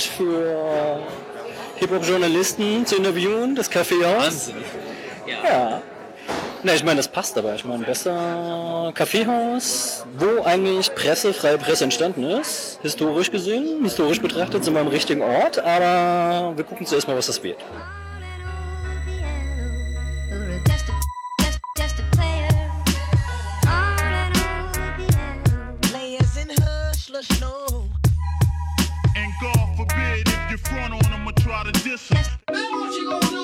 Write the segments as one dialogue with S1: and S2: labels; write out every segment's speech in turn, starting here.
S1: Ort für Hip-Hop-Journalisten zu interviewen, das Kaffeehaus.
S2: Wahnsinn. Ja.
S1: Ja. Ne, ich meine, das passt aber. Ich meine, besser Kaffeehaus, wo eigentlich Presse, freie Presse entstanden ist. Historisch gesehen, historisch betrachtet sind wir am richtigen Ort, aber wir gucken zuerst mal, was das wird.
S3: Try to diss him. What you gonna do.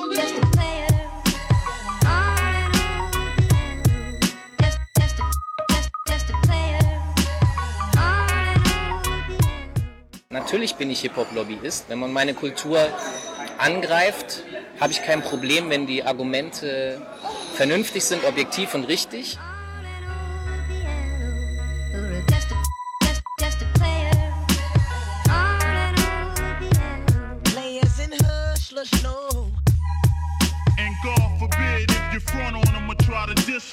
S2: Natürlich bin ich Hip-Hop-Lobbyist. Wenn man meine Kultur angreift, habe ich kein Problem, wenn die Argumente vernünftig sind, objektiv und richtig. Bist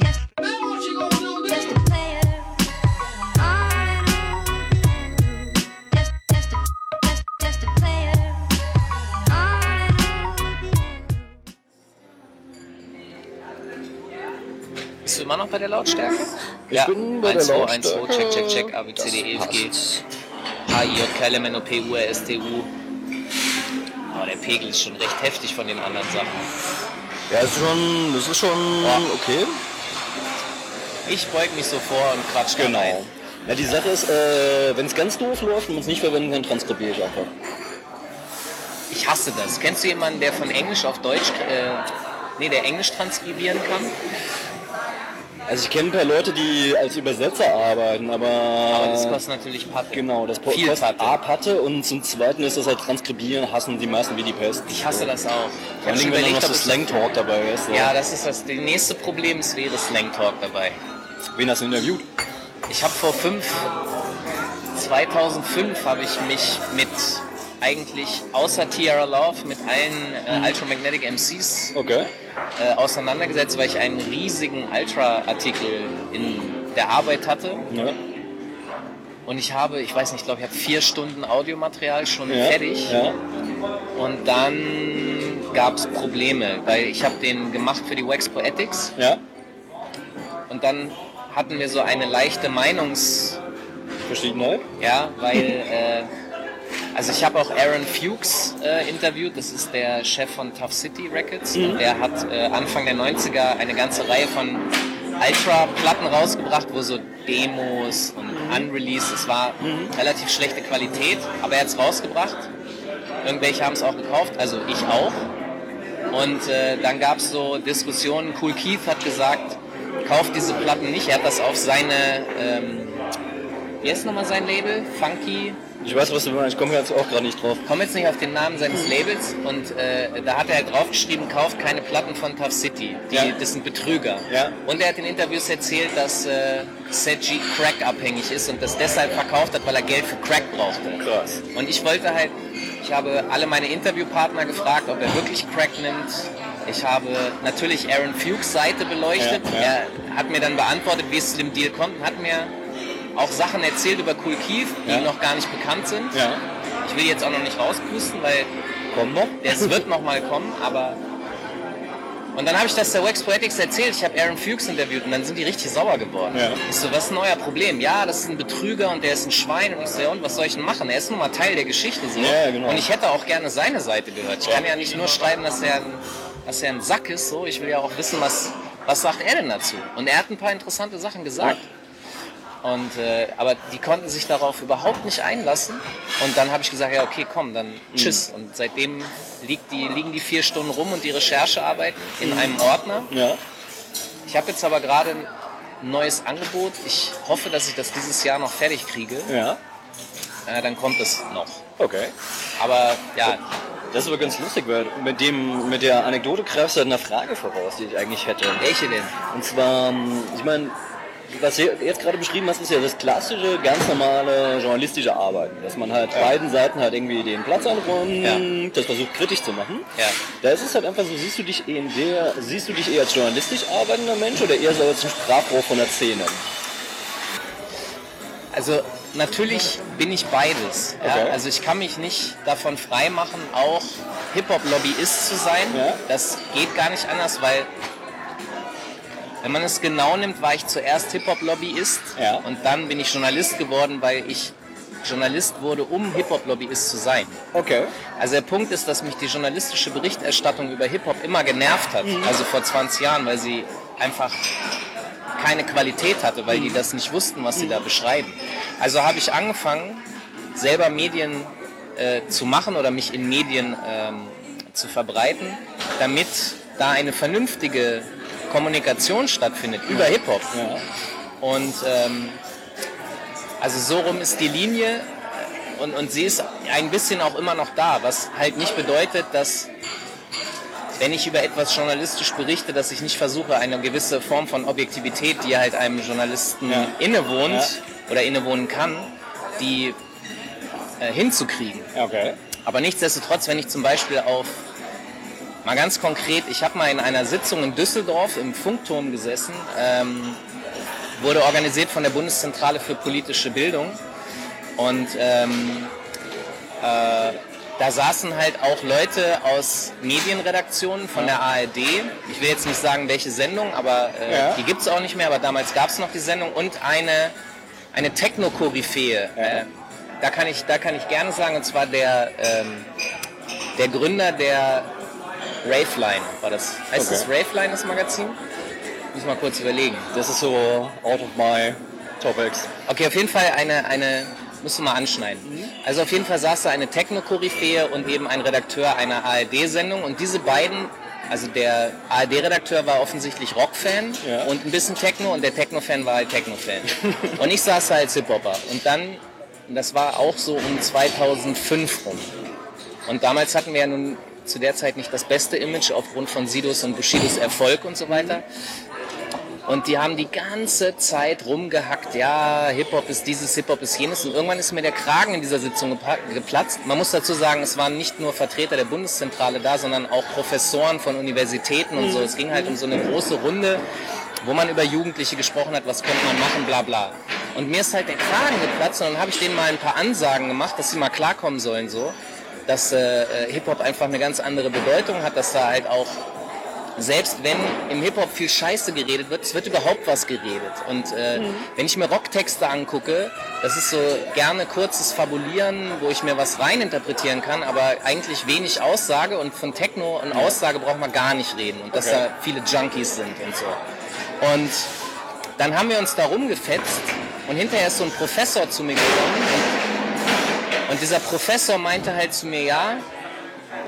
S2: du immer noch bei der Lautstärke?
S1: Ich bin bei
S2: 1,
S1: der
S2: 2, 1, 2, check, check, check, A, B, C, D, E, F, G. H, I, J, K, L, M, N, O, P, U, R, S, T, U. Aber der Pegel ist schon recht heftig von den anderen Sachen.
S1: Ja, ist schon, das ist schon okay.
S2: Ich beug mich so vor und quatsch da rein.
S1: Genau. Ja, die Sache ist, äh, wenn es ganz doof läuft und man es nicht verwenden kann, transkribiere ich einfach.
S2: Ich hasse das. Kennst du jemanden, der von Englisch auf Deutsch, äh, nee, der Englisch transkribieren kann?
S1: Also ich kenne ein paar Leute, die als Übersetzer arbeiten, aber...
S2: Aber das kostet natürlich Patte.
S1: Genau, das
S2: Viel
S1: kostet
S2: Patte.
S1: A Patte und zum Zweiten ist das halt Transkribieren, hassen die meisten wie die Pest.
S2: Ich hasse das auch. Ich
S1: Vor allem, wenn
S2: überlegt,
S1: noch so
S2: ich
S1: Slang Talk dabei ist. So.
S2: Ja, das ist das. Das nächste Problem ist, wäre Slang Talk dabei.
S1: Wen hast du interviewt?
S2: Ich habe vor fünf, 2005 habe ich mich mit eigentlich außer Tiara Love mit allen äh, Ultramagnetic MCs
S1: Okay.
S2: äh, auseinandergesetzt, weil ich einen riesigen Ultra-Artikel in der Arbeit hatte.
S1: Ja.
S2: Und ich habe, ich weiß nicht, ich glaube, ich habe vier Stunden Audiomaterial schon
S1: Ja.
S2: fertig.
S1: Ja.
S2: Und dann gab es Probleme, weil ich habe den gemacht für die Wax Poetics.
S1: Ja.
S2: Und dann hatten wir so eine leichte Meinungs...
S1: Verschiedenheit.
S2: Ja, weil... Äh, also ich habe auch Aaron Fuchs äh, interviewt, das ist der Chef von Tough City Records. Und der hat äh, Anfang der 90er eine ganze Reihe von Ultra-Platten rausgebracht, wo so Demos und Unreleased, es war relativ schlechte Qualität, aber er hat es rausgebracht. Irgendwelche haben es auch gekauft, also ich auch. Und äh, dann gab es so Diskussionen. Cool Keith hat gesagt, kauft diese Platten nicht. Er hat das auf seine, ähm, wie heißt nochmal sein Label? Funky.
S1: Ich weiß, was du meinst. Ich komme jetzt auch gerade nicht drauf.
S2: Ich komme jetzt nicht auf den Namen seines Labels und äh, da hat er halt draufgeschrieben, kauft keine Platten von Tough City. Die,
S1: Ja.
S2: Das sind Betrüger.
S1: Ja.
S2: Und er hat in Interviews erzählt, dass äh, Seji Crack abhängig ist und das deshalb verkauft hat, weil er Geld für Crack brauchte.
S1: Krass.
S2: Und ich wollte halt, ich habe alle meine Interviewpartner gefragt, ob er wirklich Crack nimmt. Ich habe natürlich Aaron Fuchs Seite beleuchtet.
S1: Ja, ja.
S2: Er hat mir dann beantwortet, wie es zu dem Deal kommt und hat mir auch Sachen erzählt über Cool Keith, die
S1: Ja.
S2: noch gar nicht bekannt sind. Ich will jetzt auch noch nicht rauspusten, weil
S1: Komm noch.
S2: es wird noch mal kommen, aber... Und dann habe ich das der Wax Poetics erzählt, ich habe Aaron Fuchs interviewt und dann sind die richtig sauer geworden.
S1: Ja.
S2: Ich so, was ist denn euer Problem? Ja, das ist ein Betrüger und der ist ein Schwein und ich so, ja und was soll ich denn machen? Er ist nun mal Teil der Geschichte so.
S1: Ja, genau.
S2: Und ich hätte auch gerne seine Seite gehört. Ich kann ja nicht nur schreiben, dass er ein, dass er ein Sack ist, so. Ich will ja auch wissen, was, was sagt er denn dazu? Und er hat ein paar interessante Sachen gesagt. Und, äh, aber die konnten sich darauf überhaupt nicht einlassen. Und dann habe ich gesagt, ja okay, komm, dann tschüss.
S1: Mhm.
S2: Und seitdem liegt die, liegen die vier Stunden rum und die Recherchearbeit in einem Ordner.
S1: Ja.
S2: Ich habe jetzt aber gerade ein neues Angebot. Ich hoffe, dass ich das dieses Jahr noch fertig kriege.
S1: Ja.
S2: Äh, dann kommt es noch.
S1: Okay.
S2: Aber ja,
S1: Das ist aber ganz lustig, weil mit dem, mit der Anekdote greifst du halt eine Frage voraus, die ich eigentlich hätte.
S2: welche denn?
S1: Und zwar, ähm, ich meine, was du jetzt gerade beschrieben hast, ist ja das klassische, ganz normale journalistische Arbeiten. Dass man halt beiden Seiten halt irgendwie den Platz einräumt,
S2: Ja.
S1: das versucht kritisch zu machen.
S2: Ja.
S1: Da ist es halt einfach so, siehst du dich eher, in der, siehst du dich eher als journalistisch arbeitender Mensch oder eher so als ein Sprachrohr von der Szene?
S2: Also natürlich bin ich beides. Ja?
S1: Okay.
S2: Also ich kann mich nicht davon freimachen, auch Hip-Hop-Lobbyist zu sein.
S1: Ja.
S2: Das geht gar nicht anders, weil wenn man es genau nimmt, war ich zuerst Hip-Hop-Lobbyist
S1: Ja.
S2: und dann bin ich Journalist geworden, weil ich Journalist wurde, um Hip-Hop-Lobbyist zu sein.
S1: Okay.
S2: Also der Punkt ist, dass mich die journalistische Berichterstattung über Hip-Hop immer genervt hat. Also vor 20 Jahren, weil sie einfach keine Qualität hatte, weil die das nicht wussten, was sie da beschreiben. Also habe ich angefangen, selber Medien äh, zu machen oder mich in Medien ähm, zu verbreiten, damit da eine vernünftige Kommunikation stattfindet über Hip-Hop.
S1: Ja.
S2: Und ähm, also so rum ist die Linie und, und sie ist ein bisschen auch immer noch da, was halt nicht bedeutet, dass wenn ich über etwas journalistisch berichte, dass ich nicht versuche, eine gewisse Form von Objektivität, die halt einem Journalisten
S1: Ja.
S2: innewohnt
S1: Ja.
S2: oder innewohnen kann, die äh, hinzukriegen.
S1: Okay.
S2: Aber nichtsdestotrotz, wenn ich zum Beispiel auf, mal ganz konkret, ich habe mal in einer Sitzung in Düsseldorf im Funkturm gesessen, ähm, wurde organisiert von der Bundeszentrale für politische Bildung und ähm, äh, da saßen halt auch Leute aus Medienredaktionen von der ARD. Ich will jetzt nicht sagen, welche Sendung, aber äh,
S1: Ja.
S2: die gibt es auch nicht mehr, aber damals gab es noch die Sendung und eine, eine Techno-Koryphäe. Äh, da, kann ich, da kann ich gerne sagen, und zwar der, ähm, der Gründer der Raveline war das. Heißt
S1: Okay.
S2: das Raveline, das Magazin? Muss mal kurz überlegen.
S1: Das ist so out of my topics.
S2: Okay, auf jeden Fall eine, eine musst du mal anschneiden. Also auf jeden Fall saß da eine Techno-Koryphäe und eben ein Redakteur einer ARD-Sendung und diese beiden, also der ARD-Redakteur war offensichtlich Rock-Fan
S1: Ja.
S2: und ein bisschen Techno und der Techno-Fan war halt Techno-Fan. und ich saß da als Hip-Hopper und dann, das war auch so um 2005 rum. Und damals hatten wir ja nun zu der Zeit nicht das beste Image aufgrund von Sidos und Bushidos Erfolg und so weiter. Und die haben die ganze Zeit rumgehackt, ja, Hip-Hop ist dieses, Hip-Hop ist jenes. Und irgendwann ist mir der Kragen in dieser Sitzung geplatzt. Man muss dazu sagen, es waren nicht nur Vertreter der Bundeszentrale da, sondern auch Professoren von Universitäten und so. Es ging halt um so eine große Runde, wo man über Jugendliche gesprochen hat, was könnte man machen, bla bla. Und mir ist halt der Kragen geplatzt und dann habe ich denen mal ein paar Ansagen gemacht, dass sie mal klarkommen sollen so. Dass äh, äh, Hip-Hop einfach eine ganz andere Bedeutung hat, dass da halt auch selbst wenn im Hip-Hop viel Scheiße geredet wird, es wird überhaupt was geredet. Und äh, wenn ich mir Rocktexte angucke, das ist so gerne kurzes Fabulieren, wo ich mir was reininterpretieren kann, aber eigentlich wenig Aussage und von Techno und Aussage braucht man gar nicht reden und dass
S1: Okay.
S2: da viele Junkies sind und so. Und dann haben wir uns da rumgefetzt und hinterher ist so ein Professor zu mir gekommen und, und dieser Professor meinte halt zu mir, ja,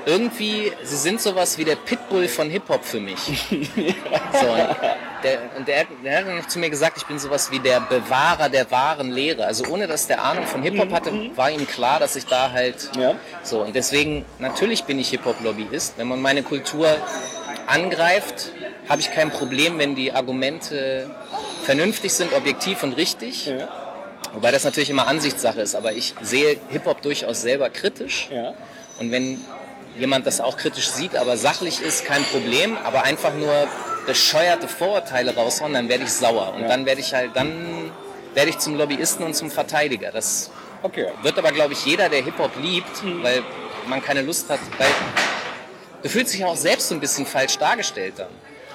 S2: irgendwie, sie sind sowas wie der Pitbull von Hip-Hop für mich. so, und der, und der, der hat dann noch zu mir gesagt, ich bin sowas wie der Bewahrer der wahren Lehre. Also ohne dass der Ahnung von Hip-Hop hatte, war ihm klar, dass ich da halt
S1: Ja.
S2: so. Und deswegen, natürlich bin ich Hip-Hop-Lobbyist. Wenn man meine Kultur angreift, habe ich kein Problem, wenn die Argumente vernünftig sind, objektiv und richtig.
S1: Ja.
S2: Wobei das natürlich immer Ansichtssache ist, aber ich sehe Hip-Hop durchaus selber kritisch.
S1: Ja.
S2: Und wenn jemand das auch kritisch sieht, aber sachlich ist, kein Problem, aber einfach nur bescheuerte Vorurteile raushauen, dann werde ich sauer. Und
S1: Ja.
S2: dann werde ich halt, dann werde ich zum Lobbyisten und zum Verteidiger. Das
S1: Okay.
S2: wird aber, glaube ich, jeder, der Hip-Hop liebt, weil man keine Lust hat, weil du fühlst dich auch selbst so ein bisschen falsch dargestellt dann.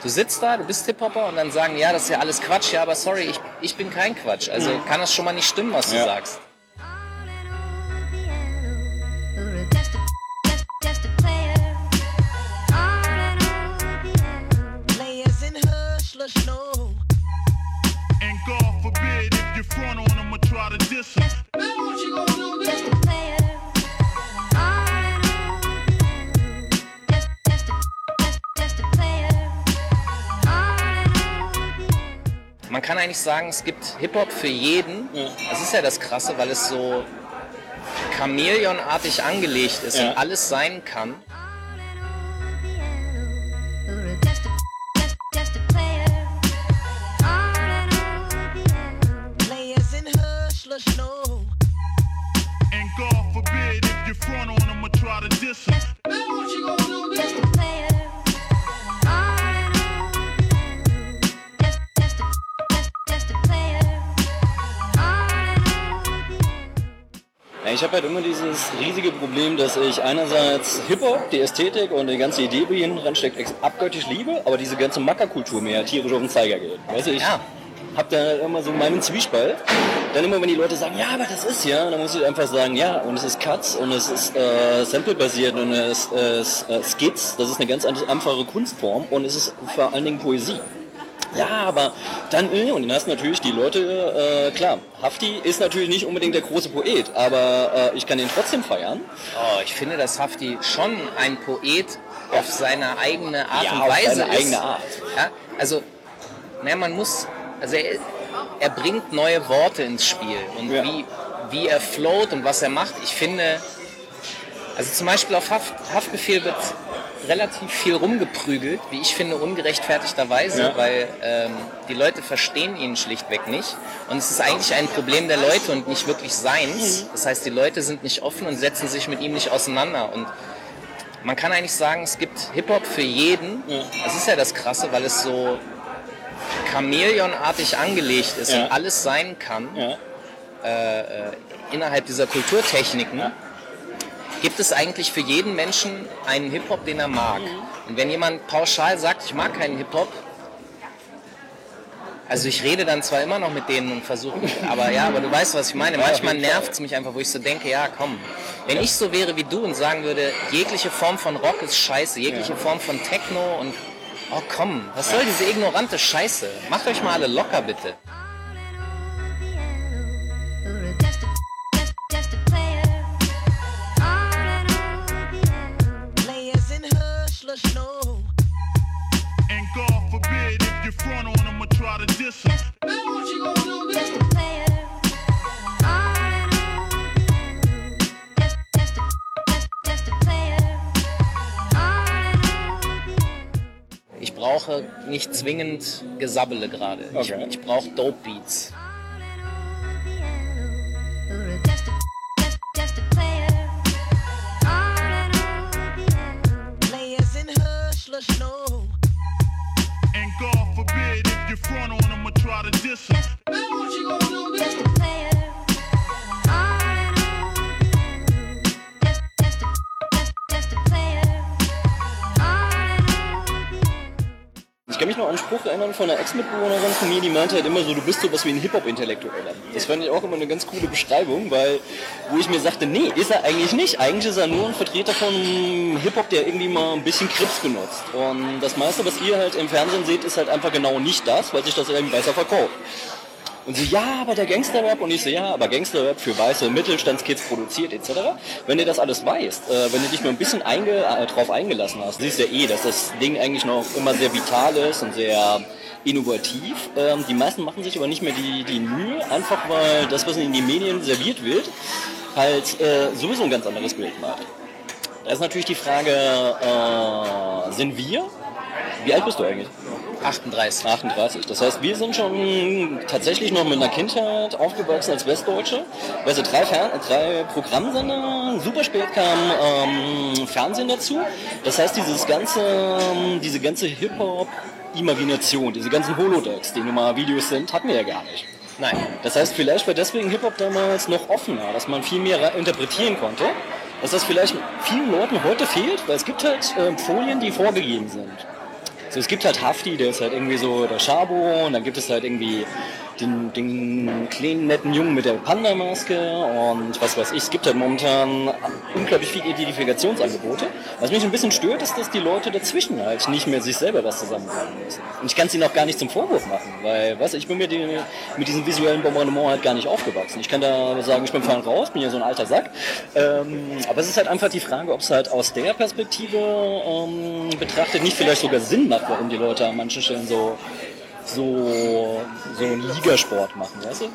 S2: Du sitzt da, du bist Hip-Hopper und dann sagen, ja, das ist ja alles Quatsch, ja, aber sorry, ich, ich bin kein Quatsch. Also kann das schon mal nicht stimmen, was du
S1: Ja.
S2: sagst.
S4: Lush, no.
S3: And God forbid if you front on them or try to diss them.
S5: Just a player. On and on the piano. Just, just a, just, just a player. On and on the piano.
S2: Man kann eigentlich sagen, es gibt Hip-Hop für jeden. Das ist ja das Krasse, weil es so chamäleonartig angelegt ist
S1: Ja.
S2: und alles sein kann.
S4: Slush, no.
S3: And God forbid if you front on them or try to diss them. Now what you gonna do
S5: just, a, player.
S1: Ja, ich habe halt immer dieses riesige Problem, dass ich einerseits Hip-Hop, die Ästhetik und die ganze Idee, wie hinten dran steckt, ex- abgöttisch liebe, aber diese ganze Mackerkultur mir tierisch auf den Zeiger geht. Weißt du, ich
S2: Ja.
S1: Hab da immer so meinen Zwiespalt. Dann immer, wenn die Leute sagen, ja, aber das ist ja, dann muss ich einfach sagen, ja, und es ist Cuts und es ist äh, Sample-basiert und es ist äh, Skits, das ist eine ganz einfache Kunstform und es ist vor allen Dingen Poesie. Ja, aber dann, äh, und dann hast du natürlich die Leute, äh, klar, Hafti ist natürlich nicht unbedingt der große Poet, aber äh, ich kann ihn trotzdem feiern.
S2: Oh, ich finde, dass Hafti schon ein Poet auf seine eigene Art
S1: Ja,
S2: und
S1: auf
S2: Weise
S1: seine
S2: ist.
S1: eigene Art.
S2: Ja, also, naja, man muss, also er, er bringt neue Worte ins Spiel und
S1: Ja.
S2: wie, wie er float und was er macht. Ich finde, also zum Beispiel auf Haft, Haftbefehl wird relativ viel rumgeprügelt, wie ich finde, ungerechtfertigterweise,
S1: Ja.
S2: weil ähm, die Leute verstehen ihn schlichtweg nicht. Und es ist eigentlich ein Problem der Leute und nicht wirklich seins. Das heißt, die Leute sind nicht offen und setzen sich mit ihm nicht auseinander. Und man kann eigentlich sagen, es gibt Hip-Hop für jeden. Das ist ja das Krasse, weil es so chameleonartig angelegt ist
S1: Ja.
S2: und alles sein kann
S1: Ja.
S2: innerhalb dieser Kulturtechniken, gibt es eigentlich für jeden Menschen einen Hip-Hop, den er mag. Und wenn jemand pauschal sagt, ich mag keinen Hip-Hop, also ich rede dann zwar immer noch mit denen und versuche, aber ja, aber du weißt, was ich meine. Manchmal nervt es mich einfach, wo ich so denke, ja, komm, wenn ich so wäre wie du und sagen würde, jegliche Form von Rock ist scheiße, jegliche Form von Techno und oh komm, was soll diese ignorante Scheiße? Macht euch mal alle locker bitte.
S3: And God forbid if you front on them or try to diss.
S2: Brauche nicht zwingend Gesabbele gerade. Ich,
S1: Okay.
S2: ich brauche Dope Beats.
S3: And God forbid if you front on them or try to diss them. Now what you gonna do
S1: kann mich noch an einen Spruch erinnern von einer Ex-Mitbewohnerin von mir, die meinte halt immer so, du bist sowas wie ein Hip-Hop-Intellektueller. Das fand ich auch immer eine ganz coole Beschreibung, weil, wo ich mir sagte, nee, ist er eigentlich nicht. Eigentlich ist er nur ein Vertreter von Hip-Hop, der irgendwie mal ein bisschen Krips benutzt. Und das meiste, was ihr halt im Fernsehen seht, ist halt einfach genau nicht das, weil sich das irgendwie besser verkauft. Und sie, ja, aber der Gangsterrap. Und ich so, ja, aber Gangsterrap für weiße Mittelstandskids produziert etc. Wenn du das alles weißt, äh, wenn du dich mal ein bisschen einge äh, drauf eingelassen hast, siehst du ja eh, dass das Ding eigentlich noch immer sehr vital ist und sehr innovativ. Ähm, die meisten machen sich aber nicht mehr die, die Mühe, einfach weil das, was in den Medien serviert wird, halt äh, sowieso ein ganz anderes Bild macht. Da ist natürlich die Frage, äh, sind wir? Wie alt bist du eigentlich?
S2: 38.
S1: 38. Das heißt, wir sind schon tatsächlich noch mit einer Kindheit aufgewachsen als Westdeutsche. Weißt du, drei, Fer drei Programmsender, super spät kam ähm, Fernsehen dazu. Das heißt, dieses ganze, ähm, diese ganze Hip-Hop-Imagination, diese ganzen Holodecks, die nun mal Videos sind, hatten wir ja gar nicht.
S2: Nein.
S1: Das heißt, vielleicht war deswegen Hip-Hop damals noch offener, dass man viel mehr re- interpretieren konnte. Dass das vielleicht vielen Leuten heute fehlt, weil es gibt halt äh, Folien, die vorgegeben sind. So, es gibt halt Hafti, der ist halt irgendwie so der Schabo und dann gibt es halt irgendwie den, den kleinen netten Jungen mit der Panda-Maske und was weiß ich. Es gibt halt momentan unglaublich viele Identifikationsangebote. Was mich ein bisschen stört, ist, dass die Leute dazwischen halt nicht mehr sich selber was zusammenbauen müssen. Und ich kann es ihnen auch gar nicht zum Vorwurf machen, weil, weißt du, ich bin mit, den, mit diesem visuellen Bombardement halt gar nicht aufgewachsen. Ich kann da sagen, ich bin fein raus, bin ja so ein alter Sack. Ähm, aber es ist halt einfach die Frage, ob es halt aus der Perspektive ähm, betrachtet nicht vielleicht sogar Sinn macht, warum die Leute an manchen Stellen so so, so einen Ligasport machen, weißt du?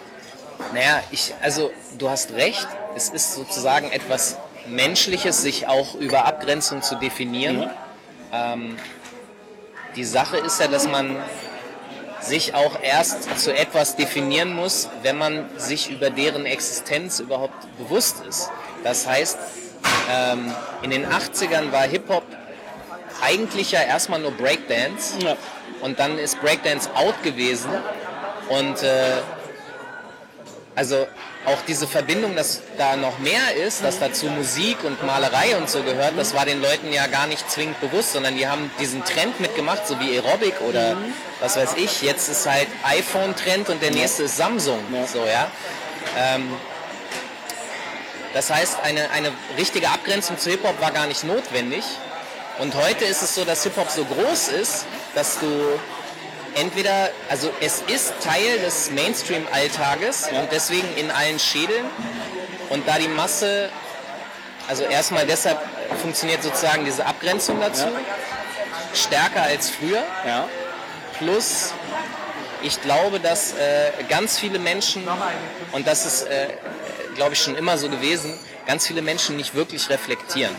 S2: Naja, ich, also du hast recht, es ist sozusagen etwas Menschliches, sich auch über Abgrenzung zu definieren.
S1: Mhm.
S2: Ähm, die Sache ist ja, dass man sich auch erst zu etwas definieren muss, wenn man sich über deren Existenz überhaupt bewusst ist. Das heißt, ähm, in den 80ern war Hip-Hop eigentlich ja erstmal nur Breakdance
S1: Ja.
S2: Und dann ist Breakdance out gewesen und äh, also auch diese Verbindung, dass da noch mehr ist, dass dazu Musik und Malerei und so gehört, das war den Leuten ja gar nicht zwingend bewusst, sondern die haben diesen Trend mitgemacht, so wie Aerobic oder was weiß ich. Jetzt ist halt iPhone-Trend und der nächste ist Samsung. So, ja. Ähm, das heißt, eine, eine richtige Abgrenzung zu Hip-Hop war gar nicht notwendig. Und heute ist es so, dass Hip-Hop so groß ist, dass du entweder, also es ist Teil des Mainstream-Alltages und deswegen in allen Schädeln. Und da die Masse, also erstmal deshalb funktioniert sozusagen diese Abgrenzung dazu, stärker als früher.
S1: Ja.
S2: Plus, ich glaube, dass äh, ganz viele Menschen, und das ist, äh, glaube ich, schon immer so gewesen, ganz viele Menschen nicht wirklich reflektieren.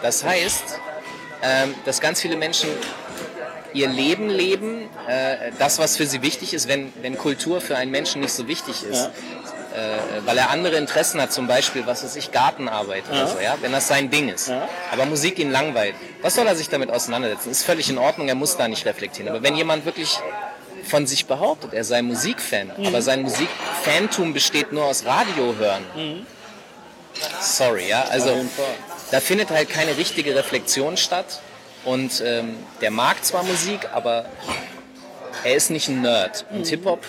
S2: Das heißt, ähm, dass ganz viele Menschen ihr Leben leben, äh, das, was für sie wichtig ist, wenn, wenn Kultur für einen Menschen nicht so wichtig ist. Äh, weil er andere Interessen hat, zum Beispiel, was weiß ich, Gartenarbeit oder so, ja, wenn das sein Ding ist. Aber Musik ihn langweilt. Was soll er sich damit auseinandersetzen? Ist völlig in Ordnung, er muss da nicht reflektieren. Aber wenn jemand wirklich von sich behauptet, er sei Musikfan, aber sein Musikfantum besteht nur aus Radiohören. Sorry, ja, also da findet halt keine richtige Reflexion statt. Und ähm, der mag zwar Musik, aber er ist nicht ein Nerd. Und Hip-Hop,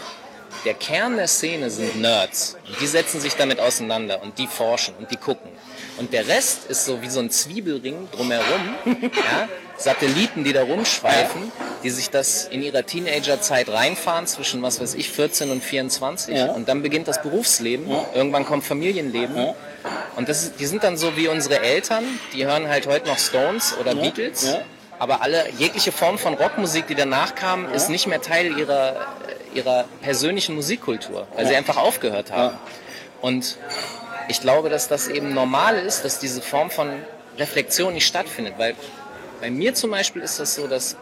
S2: der Kern der Szene sind Nerds. Und die setzen sich damit auseinander und die forschen und die gucken. Und der Rest ist so wie so ein Zwiebelring drumherum. ja? Satelliten, die da rumschweifen, die sich das in ihrer Teenagerzeit reinfahren zwischen, was weiß ich, 14 und 24.
S1: Ja.
S2: Und dann beginnt das Berufsleben. Irgendwann kommt Familienleben. Und das die sind dann so wie unsere Eltern, die hören halt heute noch Stones oder Beatles.
S1: ja.
S2: Aber alle, jegliche Form von Rockmusik, die danach kam, ist nicht mehr Teil ihrer, ihrer persönlichen Musikkultur, weil sie einfach aufgehört haben. Und ich glaube, dass das eben normal ist, dass diese Form von Reflexion nicht stattfindet, weil bei mir zum Beispiel ist das so, dass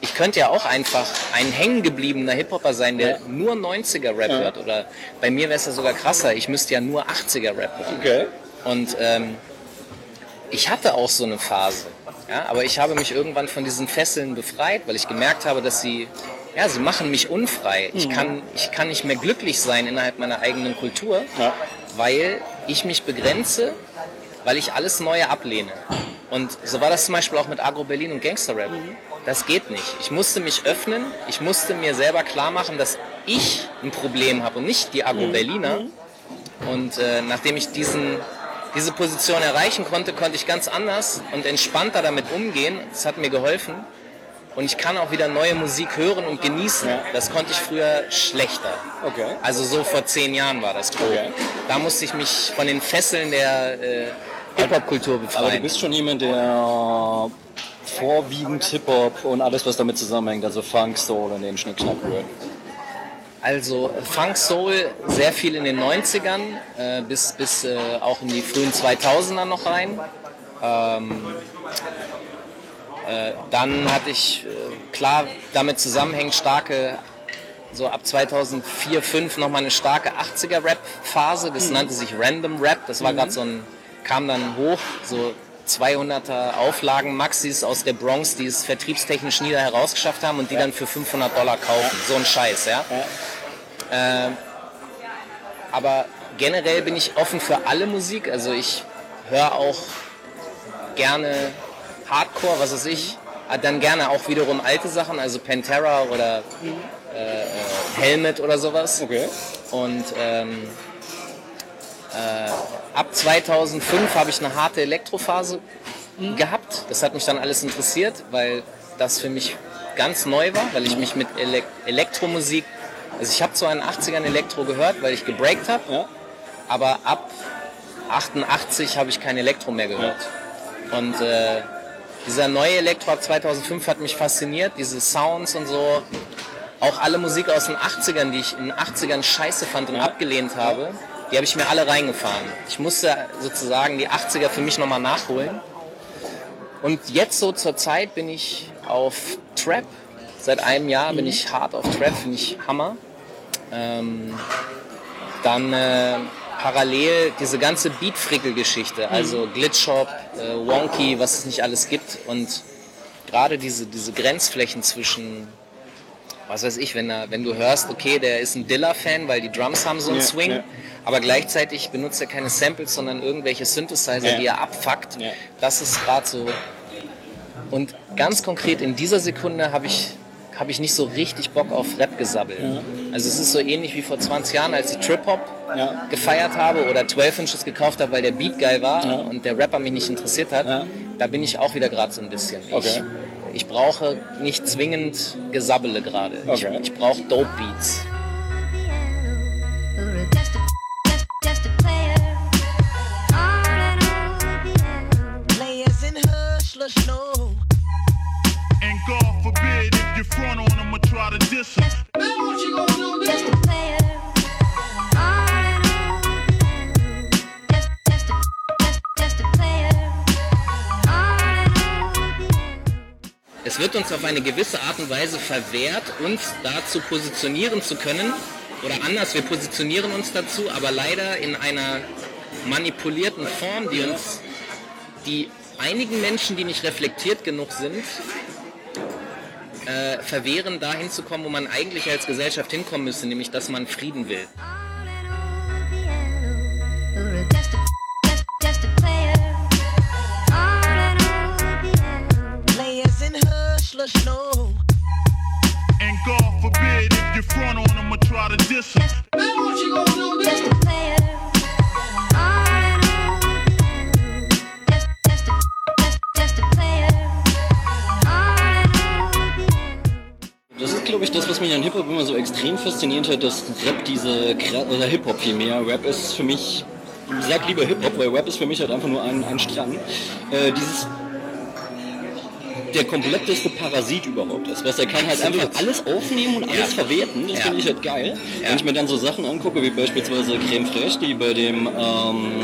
S2: ich könnte ja auch einfach ein hängengebliebener Hip-Hopper sein, der nur 90er-Rap hört. Oder bei mir wäre es ja sogar krasser, ich müsste ja nur 80er-Rap hören.
S1: Okay.
S2: Und ähm, ich hatte auch so eine Phase. Ja, aber ich habe mich irgendwann von diesen Fesseln befreit, weil ich gemerkt habe, dass sie, ja, sie machen mich unfrei. Ich, kann, ich kann nicht mehr glücklich sein innerhalb meiner eigenen Kultur,
S1: Ja.
S2: weil ich mich begrenze, weil ich alles Neue ablehne. Und so war das zum Beispiel auch mit Agro Berlin und Gangster Rap. Das geht nicht. Ich musste mich öffnen, ich musste mir selber klar machen, dass ich ein Problem habe und nicht die Agro Berliner. Und äh, nachdem ich diesen, diese Position erreichen konnte, konnte ich ganz anders und entspannter damit umgehen. Das hat mir geholfen. Und ich kann auch wieder neue Musik hören und genießen. Das konnte ich früher schlechter.
S1: Okay.
S2: Also so vor zehn Jahren war das grob.
S1: Okay.
S2: Da musste ich mich von den Fesseln der äh, Hip-Hop-Kultur
S1: Aber du
S2: befreien.
S1: bist schon jemand, der vorwiegend Hip-Hop und alles, was damit zusammenhängt, also Funk, Soul und den Schnickschnack hört.
S2: Also Funk Soul sehr viel in den 90ern äh, bis, bis äh, auch in die frühen 2000er noch rein. Ähm, äh, dann hatte ich äh, klar damit zusammenhängend starke, so ab 2004, 2005 nochmal eine starke 80er Rap-Phase. Das nannte sich Random Rap. Das war gerade so ein, kam dann hoch, so 200er Auflagen Maxis aus der Bronx, die es vertriebstechnisch nie da herausgeschafft haben und die dann für 500 Dollar kaufen. So ein Scheiß, ja. Ähm, aber generell bin ich offen für alle Musik. Also ich höre auch gerne Hardcore, was weiß ich. Ah, Dann gerne auch wiederum alte Sachen, also Pantera oder äh, äh, Helmet oder sowas.
S1: Okay.
S2: Und ähm, äh, ab 2005 habe ich eine harte Elektrophase gehabt. Das hat mich dann alles interessiert, weil das für mich ganz neu war, weil ich mich mit Elek Elektromusik, also ich habe zwar in den 80ern Elektro gehört, weil ich gebreakt habe,
S1: Ja.
S2: aber ab 88 habe ich kein Elektro mehr gehört. Und äh, dieser neue Elektro ab 2005 hat mich fasziniert, diese Sounds und so. Auch alle Musik aus den 80ern, die ich in den 80ern scheiße fand und abgelehnt habe, die habe ich mir alle reingefahren. Ich musste sozusagen die 80er für mich nochmal nachholen. Und jetzt so zur Zeit bin ich auf Trap Seit einem Jahr bin ich hart auf Trap, finde ich Hammer. Ähm, dann äh, parallel diese ganze Beatfrickel-Geschichte, also Glitchhop, äh, Wonky, was es nicht alles gibt und gerade diese, diese Grenzflächen zwischen, was weiß ich, wenn, er, wenn du hörst, okay, der ist ein Dilla-Fan, weil die Drums haben so einen
S1: Ja,
S2: Swing,
S1: ja.
S2: aber gleichzeitig benutzt er keine Samples, sondern irgendwelche Synthesizer,
S1: Ja.
S2: die er abfuckt. Das ist gerade so. Und ganz konkret in dieser Sekunde habe ich, hab ich nicht so richtig Bock auf Rap-Gesabbel. Also es ist so ähnlich wie vor 20 Jahren, als ich Trip-Hop
S1: Ja.
S2: gefeiert habe oder 12 Inches gekauft habe, weil der Beat geil war
S1: Ja.
S2: und der Rapper mich nicht interessiert hat.
S1: Ja.
S2: Da bin ich auch wieder gerade so ein bisschen.
S1: Okay.
S2: Ich, ich brauche nicht zwingend Gesabbele gerade.
S1: Okay.
S2: Ich, ich brauche Dope Beats.
S4: No.
S3: And God forbid if you front on them or try to diss them. Now what you gonna do
S5: Just a player.
S2: Es wird uns auf eine gewisse Art und Weise verwehrt, uns dazu positionieren zu können. Oder anders, wir positionieren uns dazu, aber leider in einer manipulierten Form, die uns, die einigen Menschen, die nicht reflektiert genug sind, äh, verwehren, dahin zu kommen, wo man eigentlich als Gesellschaft hinkommen müsste, nämlich dass man Frieden will.
S3: And God forbid if you front on them or try to diss them. Now what you gonna do
S5: Just
S1: glaube ich, das, was mich an Hip-Hop immer so extrem fasziniert hat, dass Rap diese, oder Hip-Hop vielmehr, Rap ist für mich, ich sag lieber Hip-Hop, weil Rap ist für mich halt einfach nur ein, ein Strang. Äh, dieses, der kompletteste Parasit überhaupt ist, was er kann halt einfach alles aufnehmen und alles
S2: Ja.
S1: verwerten, das
S2: Ja.
S1: finde ich halt geil.
S2: Ja.
S1: Wenn ich mir dann so Sachen angucke, wie beispielsweise Creme Fraiche, die bei dem, ähm,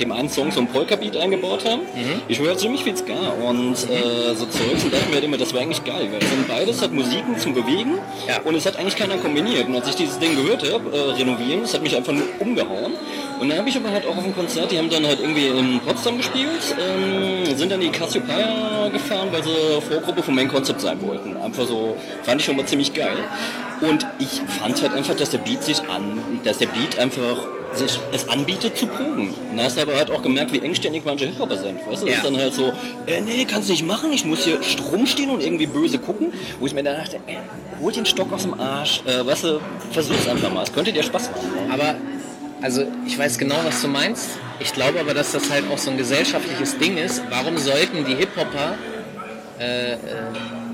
S1: dem einen Song so ein Polka-Beat eingebaut haben.
S2: Mhm.
S1: Ich höre ziemlich viel Ska und äh, so Zeugs und dachte mir halt immer, das wäre eigentlich geil, weil es sind beides hat Musiken zum Bewegen
S2: Ja.
S1: und es hat eigentlich keiner kombiniert. Und als ich dieses Ding gehört habe, äh, renovieren, das hat mich einfach nur umgehauen. Und dann habe ich aber halt auch auf dem Konzert, die haben dann halt irgendwie in Potsdam gespielt, ähm, sind dann die Cassiopeia gefahren, weil sie Vorgruppe vom Main Concept sein wollten. Einfach so, fand ich schon mal ziemlich geil. Und ich fand halt einfach, dass der Beat sich an, dass der Beat einfach sich es anbietet zu proben. Und da hast aber halt auch gemerkt, wie engständig manche Hip-Hopper sind. Weißt du, das
S2: Ja.
S1: ist dann halt so, äh, nee, kannst du nicht machen, ich muss hier stumm stehen und irgendwie böse gucken. Wo ich mir dann dachte, äh, hol den Stock aus dem Arsch, äh, weißt du, versuch's einfach mal, es könnte dir Spaß machen.
S2: Aber, also ich weiß genau, was du meinst. Ich glaube aber, dass das halt auch so ein gesellschaftliches Ding ist. Warum sollten die Hip-Hopper, äh, äh,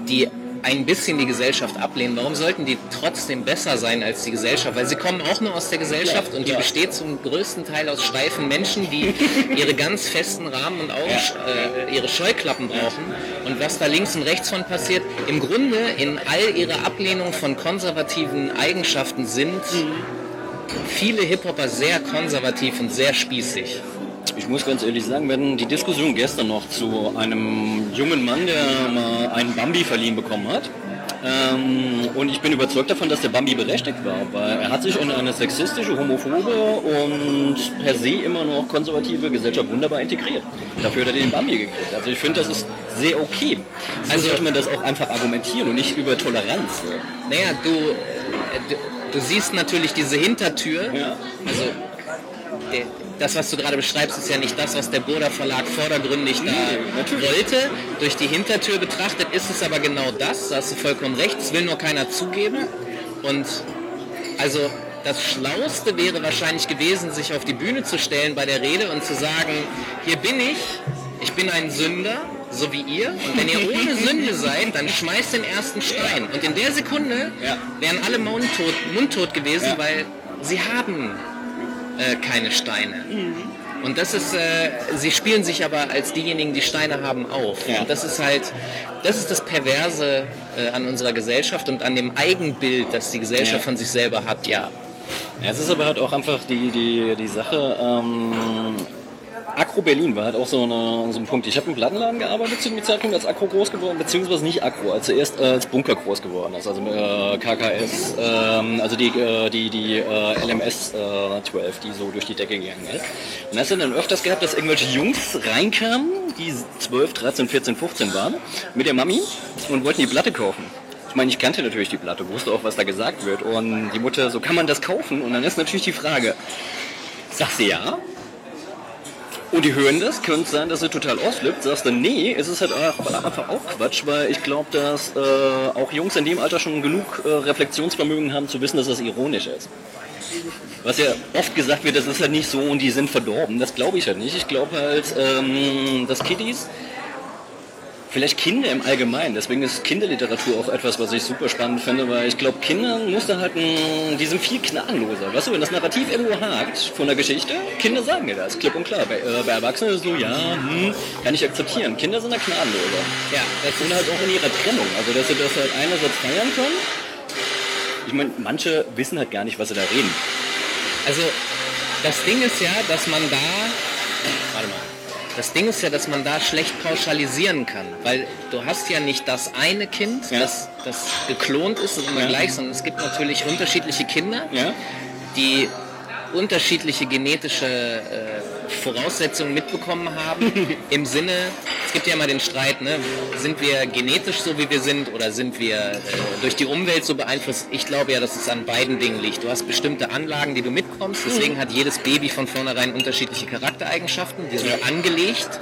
S2: die ein bisschen die Gesellschaft ablehnen, warum sollten die trotzdem besser sein als die Gesellschaft? Weil sie kommen auch nur aus der Gesellschaft
S1: Ja,
S2: und die
S1: ja.
S2: besteht zum größten Teil aus steifen Menschen, die ihre ganz festen Rahmen und Augen, äh, ihre Scheuklappen brauchen. Und was da links und rechts von passiert, im Grunde in all ihrer Ablehnung von konservativen Eigenschaften sind viele Hip-Hopper sehr konservativ und sehr spießig.
S1: Ich muss ganz ehrlich sagen, wir hatten die Diskussion gestern noch zu einem jungen Mann, der mal einen Bambi verliehen bekommen hat. Ähm, und ich bin überzeugt davon, dass der Bambi berechtigt war, weil er hat sich in eine sexistische, homophobe und per se immer noch konservative Gesellschaft wunderbar integriert. Dafür hat er den Bambi gekriegt. Also ich finde, das ist sehr okay. Also
S2: Also-
S1: sollte man das auch einfach argumentieren und nicht über Toleranz.
S2: Naja, du, äh, du, du siehst natürlich diese Hintertür.
S1: Ja.
S2: Also der, das, was du gerade beschreibst, ist ja nicht das, was der Burda Verlag vordergründig da
S1: natürlich.
S2: wollte. Durch die Hintertür betrachtet ist es aber genau das, da hast du vollkommen recht, es will nur keiner zugeben. Und also das Schlauste wäre wahrscheinlich gewesen, sich auf die Bühne zu stellen bei der Rede und zu sagen, hier bin ich, ich bin ein Sünder, so wie ihr. Und wenn ihr ohne Sünde seid, dann schmeißt den ersten Stein. Und in der Sekunde wären alle mundtot, mundtot gewesen,
S1: Ja.
S2: weil sie haben äh, keine Steine.
S1: Mhm.
S2: Und das ist, äh, sie spielen sich aber als diejenigen, die Steine haben, auf.
S1: Ja.
S2: Und das ist halt, das ist das Perverse äh, an unserer Gesellschaft und an dem Eigenbild, das die Gesellschaft
S1: Ja.
S2: von sich selber hat, ja.
S1: Ja, es ist aber halt auch einfach die, die, die Sache, ähm, Akro Berlin war halt auch so, eine, so ein Punkt. Ich habe im Plattenladen gearbeitet zu dem Zeitpunkt, als Akro groß geworden, beziehungsweise nicht Akro, als zuerst äh, als Bunker groß geworden ist. Also äh, KKS, ähm, also die, äh, die, die äh, LMS äh, 12, die so durch die Decke gegangen ist. Und hast du dann öfters gehabt, dass irgendwelche Jungs reinkamen, die 12, 13, 14, 15 waren, mit der Mami und wollten die Platte kaufen. Ich meine, ich kannte natürlich die Platte, wusste auch, was da gesagt wird. Und die Mutter, so kann man das kaufen? Und dann ist natürlich die Frage, sagst du ja? Und die hören das, könnte sein, dass sie total ausflippt. Sagst du, nee, es ist halt einfach einfach auch Quatsch, weil ich glaube, dass äh, auch Jungs in dem Alter schon genug äh, Reflexionsvermögen haben, zu wissen, dass das ironisch ist. Was ja oft gesagt wird, das ist halt nicht so und die sind verdorben. Das glaube ich halt nicht. Ich glaube halt, ähm, dass Kiddies Vielleicht Kinder im Allgemeinen. Deswegen ist Kinderliteratur auch etwas, was ich super spannend finde, weil ich glaube, Kindern muss da halt ein, die sind viel gnadenloser. Weißt du, wenn das Narrativ irgendwo hakt von der Geschichte, Kinder sagen dir das, klipp und klar. Bei, äh, bei Erwachsenen ist es so, ja, hm, kann ich akzeptieren. Kinder sind da gnadenloser.
S2: Ja, das
S1: Und halt auch in ihrer Trennung. Also, dass sie das halt einerseits feiern können. Ich meine, manche wissen halt gar nicht, was sie da reden.
S2: Also das Ding ist ja, dass man da, warte mal, das Ding ist ja, dass man da schlecht pauschalisieren kann, weil du hast ja nicht das eine Kind,
S1: Ja.
S2: das, das geklont ist und immer
S1: Ja.
S2: gleich, sondern es gibt natürlich unterschiedliche Kinder,
S1: Ja?
S2: die unterschiedliche genetische äh, Voraussetzungen mitbekommen haben. Im Sinne, es gibt ja immer den Streit, ne? sind wir genetisch so, wie wir sind oder sind wir äh, durch die Umwelt so beeinflusst? Ich glaube ja, dass es an beiden Dingen liegt. Du hast bestimmte Anlagen, die du mitkommst, deswegen hat jedes Baby von vornherein unterschiedliche Charaktereigenschaften, die sind angelegt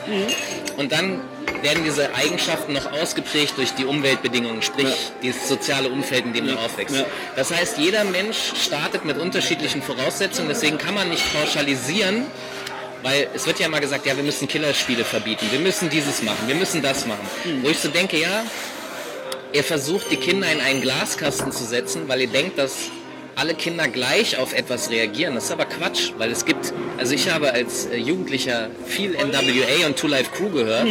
S2: und dann werden diese Eigenschaften noch ausgeprägt durch die Umweltbedingungen, sprich dieses soziale Umfeld, in dem du aufwächst.
S1: Ja.
S2: Das heißt, jeder Mensch startet mit unterschiedlichen Voraussetzungen, deswegen kann man nicht pauschalisieren, weil es wird ja immer gesagt, ja, wir müssen Killerspiele verbieten, wir müssen dieses machen, wir müssen das machen. Wo ich so denke, ja, ihr versucht die Kinder in einen Glaskasten zu setzen, weil ihr denkt, dass alle Kinder gleich auf etwas reagieren. Das ist aber Quatsch, weil es gibt, also ich habe als äh, Jugendlicher viel NWA und Two Life Crew gehört.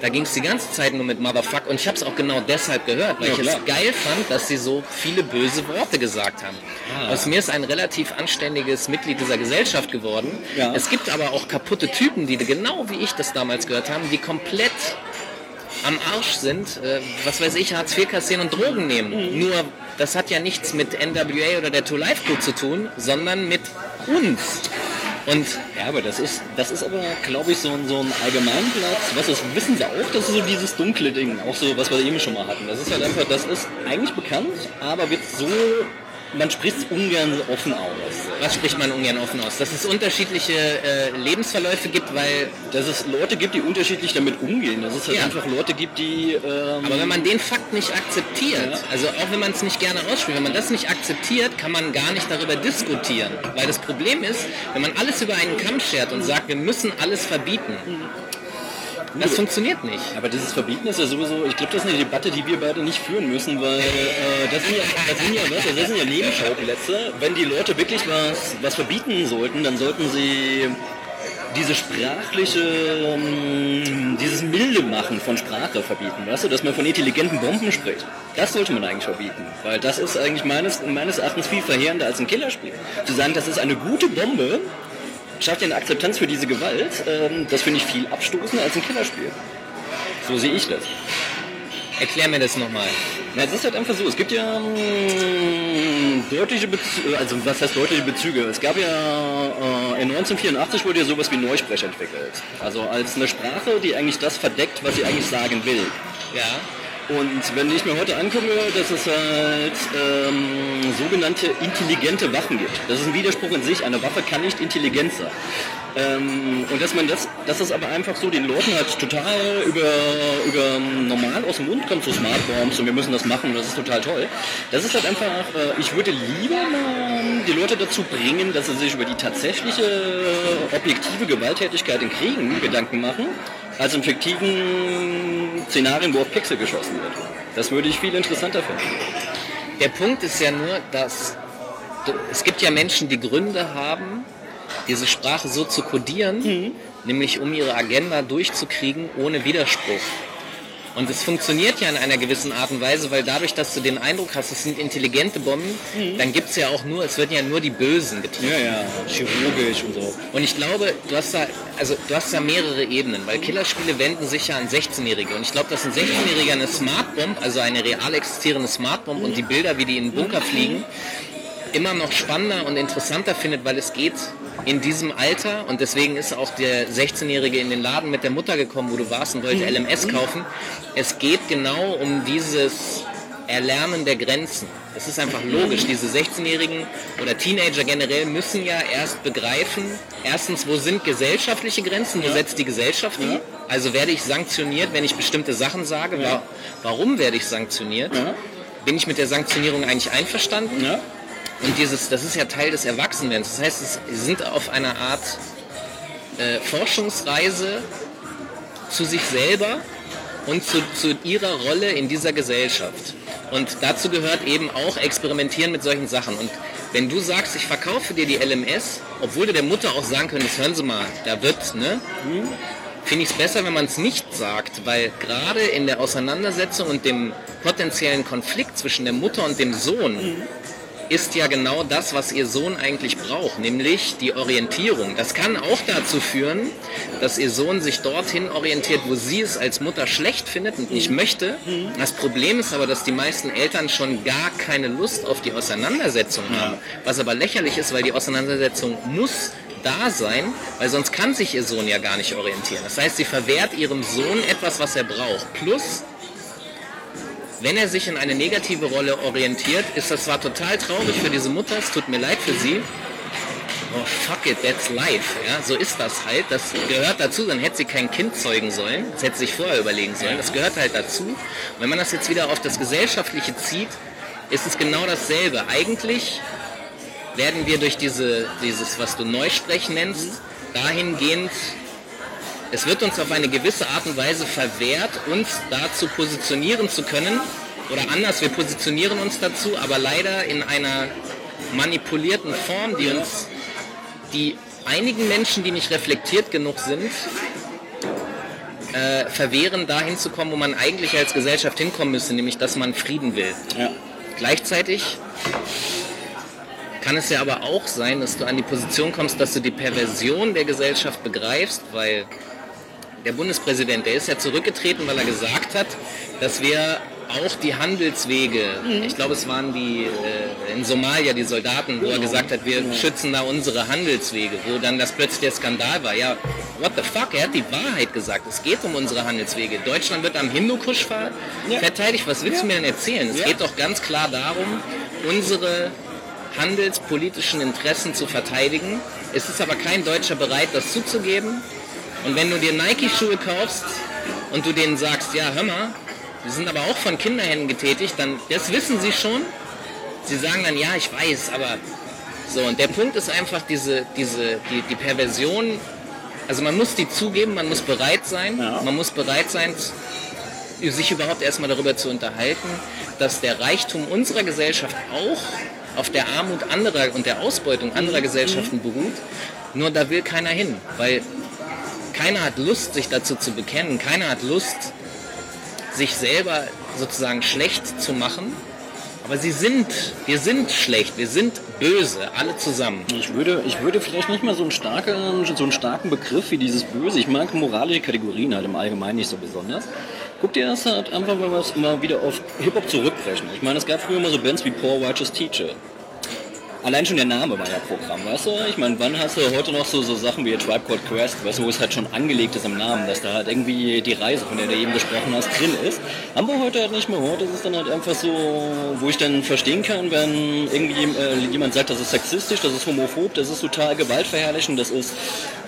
S2: Da ging es die ganze Zeit nur mit Motherfuck und ich habe es auch genau deshalb gehört, weil
S1: Ja,
S2: ich
S1: klar.
S2: es geil fand, dass sie so viele böse Worte gesagt haben. Aus mir ist ein relativ anständiges Mitglied dieser Gesellschaft geworden.
S1: Ja.
S2: Es gibt aber auch kaputte Typen, die genau wie ich das damals gehört haben, die komplett am Arsch sind, äh, was weiß ich, Hartz IV kassieren und Drogen nehmen. Nur, das hat ja nichts mit NWA oder der Two Life Crew zu tun, sondern mit uns. Und
S1: Ja, aber das ist, das ist aber, glaube ich, so ein, so ein Allgemeinplatz. Was ist, wissen Sie auch, das ist so dieses dunkle Ding, auch so, was wir eben schon mal hatten. Das ist halt einfach, das ist eigentlich bekannt, aber wird so, man spricht es ungern offen aus.
S2: was spricht man ungern offen aus? Dass es unterschiedliche äh, Lebensverläufe gibt, weil,
S1: Dass es Leute gibt, die unterschiedlich damit umgehen. Dass es halt
S2: Ja.
S1: einfach Leute gibt, die. Ähm,
S2: aber wenn man den Fakt nicht akzeptiert,
S1: Ja.
S2: also auch wenn man es nicht gerne ausspricht, wenn man das nicht akzeptiert, kann man gar nicht darüber diskutieren. Weil das Problem ist, wenn man alles über einen Kamm schert und sagt, wir müssen alles verbieten, das funktioniert nicht.
S1: aber dieses Verbieten ist ja sowieso, ich glaube, das ist eine Debatte, die wir beide nicht führen müssen, weil äh, das, sind ja, das, sind ja, was, das sind ja Nebenschauplätze. Wenn die Leute wirklich was, was verbieten sollten, dann sollten sie diese sprachliche, ähm, dieses milde Machen von Sprache verbieten, weißt du, dass man von intelligenten Bomben spricht. Das sollte man eigentlich verbieten, weil das ist eigentlich meines, meines Erachtens viel verheerender als ein Killerspiel. Zu sagen, das ist eine gute Bombe, schafft ja eine Akzeptanz für diese Gewalt, ähm, das finde ich viel abstoßender als ein Killerspiel. So sehe ich das.
S2: Erklär mir das nochmal.
S1: Na, es ist halt einfach so, es gibt ja ähm, deutliche Bezüge, also was heißt deutliche Bezüge? Es gab ja äh, in 1984 wurde ja sowas wie Neusprech entwickelt. Also als eine Sprache, die eigentlich das verdeckt, was sie eigentlich sagen will.
S2: Ja.
S1: Und wenn ich mir heute angucke, dass es halt ähm, sogenannte intelligente Waffen gibt. Das ist ein Widerspruch in sich. Eine Waffe kann nicht intelligent sein. Ähm, und dass man das, dass das aber einfach so den Leuten halt total über, über normal aus dem Mund kommt, so Smart Bombs und wir müssen das machen und das ist total toll. Das ist halt einfach, äh, ich würde lieber mal die Leute dazu bringen, dass sie sich über die tatsächliche objektive Gewalttätigkeit in Kriegen Gedanken machen, als in fiktiven Szenarien, wo auf Pixel geschossen wird. Das würde ich viel interessanter finden.
S2: Der Punkt ist ja nur, dass es gibt ja Menschen, die Gründe haben, diese Sprache so zu kodieren, nämlich um ihre Agenda durchzukriegen ohne Widerspruch. Und es funktioniert ja in einer gewissen Art und Weise, weil dadurch, dass du den Eindruck hast, es sind intelligente Bomben, dann gibt es ja auch nur, es wird ja nur die Bösen getroffen.
S1: Ja, ja, chirurgisch und so.
S2: Und ich glaube, du hast da, also du hast da mehrere Ebenen, weil Killerspiele wenden sich ja an 16-Jährige. Und ich glaube, dass ein 16-Jähriger eine Smart Bomb, also eine real existierende Smart Bomb und die Bilder, wie die in den Bunker fliegen, immer noch spannender und interessanter findet, weil es geht in diesem Alter und deswegen ist auch der 16-Jährige in den Laden mit der Mutter gekommen, wo du warst und wollte LMS kaufen. Es geht genau um dieses Erlernen der Grenzen. Es ist einfach logisch, diese 16-Jährigen oder Teenager generell müssen ja erst begreifen, erstens, wo sind gesellschaftliche Grenzen, wo setzt die Gesellschaft die? Also werde ich sanktioniert, wenn ich bestimmte Sachen sage? Wa- Warum werde ich sanktioniert?
S1: Ja.
S2: Bin ich mit der Sanktionierung eigentlich einverstanden? Und dieses, das ist ja Teil des Erwachsenwerdens. Das heißt, sie sind auf einer Art äh, Forschungsreise zu sich selber und zu, zu ihrer Rolle in dieser Gesellschaft. Und dazu gehört eben auch Experimentieren mit solchen Sachen. Und wenn du sagst, ich verkaufe dir die LMS, obwohl du der Mutter auch sagen könntest, hören Sie mal, da wird, ne? Finde ich es besser, wenn man es nicht sagt, weil gerade in der Auseinandersetzung und dem potenziellen Konflikt zwischen der Mutter und dem Sohn ist ja genau das, was ihr Sohn eigentlich braucht, nämlich die Orientierung. Das kann auch dazu führen, dass ihr Sohn sich dorthin orientiert, wo sie es als Mutter schlecht findet und nicht möchte. Das Problem ist aber, dass die meisten Eltern schon gar keine Lust auf die Auseinandersetzung haben. Was aber lächerlich ist, weil die Auseinandersetzung muss da sein, weil sonst kann sich ihr Sohn ja gar nicht orientieren. Das heißt, sie verwehrt ihrem Sohn etwas, was er braucht. Plus, wenn er sich in eine negative Rolle orientiert, ist das zwar total traurig für diese Mutter, es tut mir leid für sie. Oh fuck it, that's life. Ja, so ist das halt. Das gehört dazu, dann hätte sie kein Kind zeugen sollen. Das hätte sie sich vorher überlegen sollen. Das gehört halt dazu. Und wenn man das jetzt wieder auf das Gesellschaftliche zieht, ist es genau dasselbe. Eigentlich werden wir durch diese, dieses, was du Neusprechen nennst, dahingehend es wird uns auf eine gewisse Art und Weise verwehrt, uns dazu positionieren zu können. Oder anders, wir positionieren uns dazu, aber leider in einer manipulierten Form, die uns, die einigen Menschen, die nicht reflektiert genug sind, äh, verwehren, dahin zu kommen, wo man eigentlich als Gesellschaft hinkommen müsste, nämlich dass man Frieden will.
S1: Ja.
S2: Gleichzeitig kann es ja aber auch sein, dass du an die Position kommst, dass du die Perversion der Gesellschaft begreifst, weil der Bundespräsident, der ist ja zurückgetreten, weil er gesagt hat, dass wir auch die Handelswege, ich glaube es waren die äh, in Somalia die Soldaten, wo er gesagt hat, wir schützen da unsere Handelswege, wo dann das plötzlich der Skandal war. Ja, what the fuck, er hat die Wahrheit gesagt, es geht um unsere Handelswege. Deutschland wird am Hindukusch ver verteidigt, was willst du mir denn erzählen? Es geht doch ganz klar darum, unsere handelspolitischen Interessen zu verteidigen. Es ist aber kein Deutscher bereit, das zuzugeben. Und wenn du dir Nike-Schuhe kaufst und du denen sagst, ja, hör mal, die sind aber auch von Kinderhänden getätigt, dann, das wissen sie schon. Sie sagen dann, ja, ich weiß, aber so. Und der Punkt ist einfach diese, diese, die, die Perversion. Also man muss die zugeben, man muss bereit sein,
S1: Ja.
S2: man muss bereit sein, sich überhaupt erstmal darüber zu unterhalten, dass der Reichtum unserer Gesellschaft auch auf der Armut anderer und der Ausbeutung anderer Gesellschaften beruht. Nur da will keiner hin, weil keiner hat Lust, sich dazu zu bekennen. Keiner hat Lust, sich selber sozusagen schlecht zu machen. Aber sie sind, wir sind schlecht, wir sind böse, alle zusammen.
S1: Ich würde, ich würde vielleicht nicht mal so einen, starken, so einen starken Begriff wie dieses Böse. Ich mag moralische Kategorien halt im Allgemeinen nicht so besonders. Guck dir das halt einfach mal, was, mal wieder auf Hip-Hop zurückbrechen. Ich meine, es gab früher mal so Bands wie Poor Righteous Teacher. Allein schon der Name war ja Programm, weißt du? Ich meine, wann hast du heute noch so, so Sachen wie Tribe Called Quest, weißt du, wo es halt schon angelegt ist im Namen, dass da halt irgendwie die Reise, von der du eben gesprochen hast, drin ist. Haben wir heute halt nicht mehr. Heute ist es dann halt einfach so, wo ich dann verstehen kann, wenn irgendwie äh, jemand sagt, das ist sexistisch, das ist homophob, das ist total gewaltverherrlichend, das ist